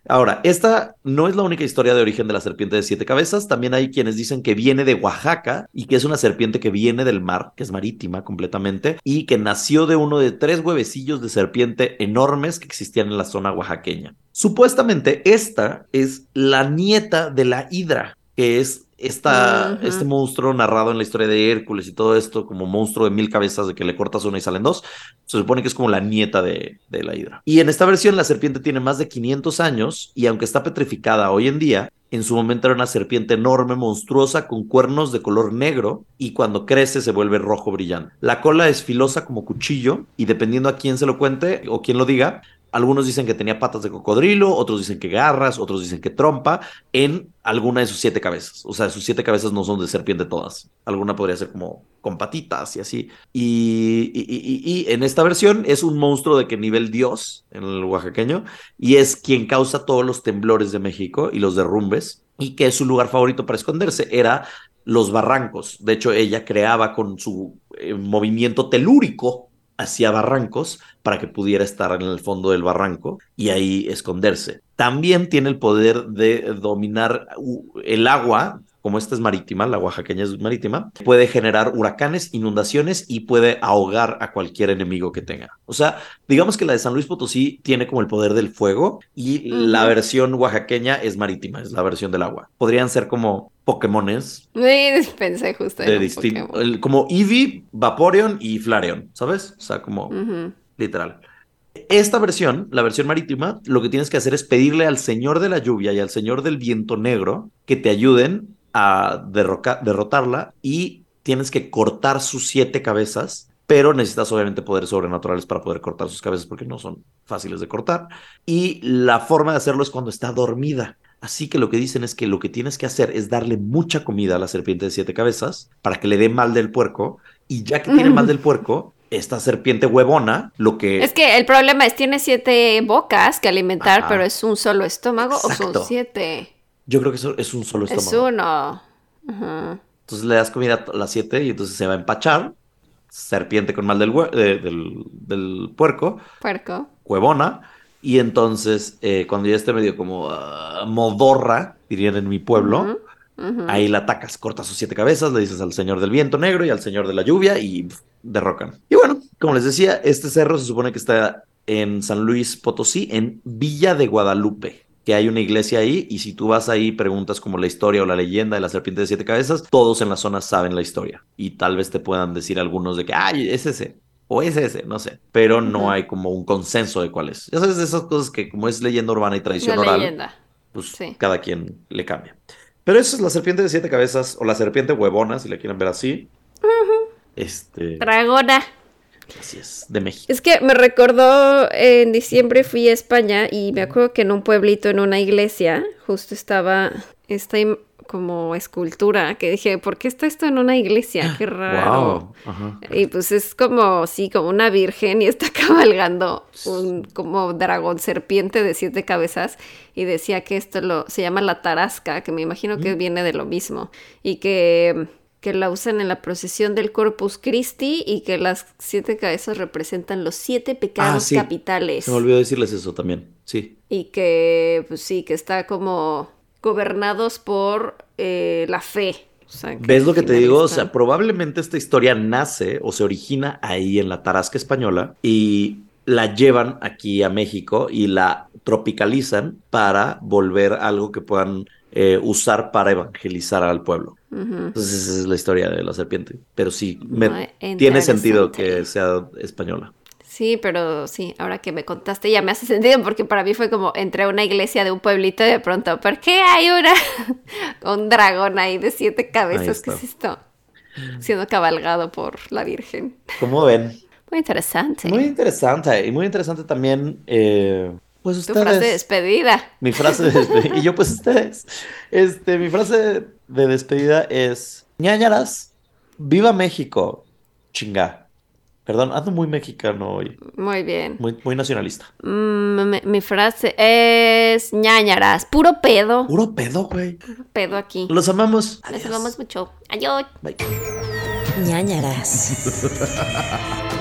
Ahora, esta no es la única historia de origen de la serpiente de siete cabezas. También hay quienes dicen que viene de Oaxaca y que es una serpiente que viene del mar, que es marítima completamente, y que nació de uno de tres huevecillos de serpiente enormes que existían en la zona oaxaqueña. Supuestamente, esta es la nieta de la hidra, que es esta, este monstruo narrado en la historia de Hércules y todo esto, como monstruo de mil cabezas de que le cortas una y salen dos, se supone que es como la nieta de, de la hidra. Y en esta versión la serpiente tiene más de 500 años y aunque está petrificada hoy en día, en su momento era una serpiente enorme, monstruosa, con cuernos de color negro y cuando crece se vuelve rojo brillante. La cola es filosa como cuchillo y dependiendo a quién se lo cuente o quién lo diga, algunos dicen que tenía patas de cocodrilo, otros dicen que garras, otros dicen que trompa en alguna de sus siete cabezas. O sea, sus siete cabezas no son de serpiente todas. Alguna podría ser como con patitas y así. Y, en esta versión es un monstruo de que nivel dios en el oaxaqueño y es quien causa todos los temblores de México y los derrumbes y que su lugar favorito para esconderse era los barrancos. De hecho, ella creaba con su eh, movimiento telúrico hacia barrancos para que pudiera estar en el fondo del barranco y ahí esconderse. También tiene el poder de dominar el agua como esta es marítima, la oaxaqueña es marítima, puede generar huracanes, inundaciones y puede ahogar a cualquier enemigo que tenga. O sea, digamos que la de San Luis Potosí tiene como el poder del fuego y la versión oaxaqueña es marítima, es la versión del agua. Podrían ser como Pokémones. Sí, pensé justo de como Eevee, Vaporeon y Flareon, ¿sabes? O sea, como literal. Esta versión, la versión marítima, lo que tienes que hacer es pedirle al Señor de la Lluvia y al Señor del Viento Negro que te ayuden a derrotarla y tienes que cortar sus siete cabezas, pero necesitas obviamente poderes sobrenaturales para poder cortar sus cabezas porque no son fáciles de cortar. Y la forma de hacerlo es cuando está dormida. Así que lo que dicen es que lo que tienes que hacer es darle mucha comida a la serpiente de siete cabezas para que le dé mal del puerco. Y ya que tiene mal del puerco, esta serpiente huevona, lo que... Es que el problema es, tiene siete bocas que alimentar, pero es un solo estómago o son siete. Yo creo que eso es un solo estómago. Es uno. Entonces le das comida a las 7 y entonces se va a empachar. Serpiente con mal del, del, puerco. Puerco. Huevona. Y entonces, eh, cuando ya esté medio como ah, modorra, dirían en mi pueblo, ahí la atacas, cortas sus siete cabezas, le dices al señor del viento negro y al señor de la lluvia y derrocan. Y bueno, como les decía, este cerro se supone que está en San Luis Potosí, en Villa de Guadalupe que hay una iglesia ahí y si tú vas ahí preguntas como la historia o la leyenda de la serpiente de siete cabezas, todos en la zona saben la historia y tal vez te puedan decir algunos de que, ay, es ese o es ese, no sé, pero no hay como un consenso de cuál es. Ya sabes, esas cosas que como es leyenda urbana y tradición oral, pues cada quien le cambia. Pero eso es la serpiente de siete cabezas o la serpiente huevona, si la quieren ver así. Este... Dragona. Así es, de México. Es que me recordó, en diciembre fui a España y me acuerdo que en un pueblito, en una iglesia, justo estaba esta como escultura que dije, ¿por qué está esto en una iglesia? Qué raro. Y pues es como, sí, como una virgen y está cabalgando un como dragón serpiente de siete cabezas y decía que esto lo, se llama la tarasca, que me imagino que viene de lo mismo y que que la usan en la procesión del Corpus Christi y que las siete cabezas representan los siete pecados ah, capitales. Se me olvidó decirles eso también, sí. Y que, pues sí, que está como gobernados por eh, la fe. ¿Ves lo que te digo? O sea, probablemente esta historia nace o se origina ahí en la Tarasca española y la llevan aquí a México y la tropicalizan para volver algo que puedan eh, usar para evangelizar al pueblo. Entonces esa es la historia de la serpiente. Pero sí, me, tiene sentido que sea española. Sí, pero sí, ahora que me contaste ya me hace sentido porque para mí fue como entré a una iglesia de un pueblito y de pronto, ¿por qué hay una un dragón ahí de siete cabezas? ¿Qué es esto? Siendo cabalgado por la Virgen. ¿Cómo ven? Muy interesante. Muy interesante. Y muy interesante también eh, pues ustedes. Tu frase de despedida. Mi frase de despedida. y yo, pues ustedes. Este, mi frase de despedida es: ñañaras, viva México, chinga. Perdón, ando muy mexicano hoy. Muy bien. Muy, muy nacionalista. Mm, mi, frase es ñañaras, puro pedo. Puro pedo, güey. Puro pedo aquí. Los amamos. Los amamos mucho. Adiós. Bye. ñañaras.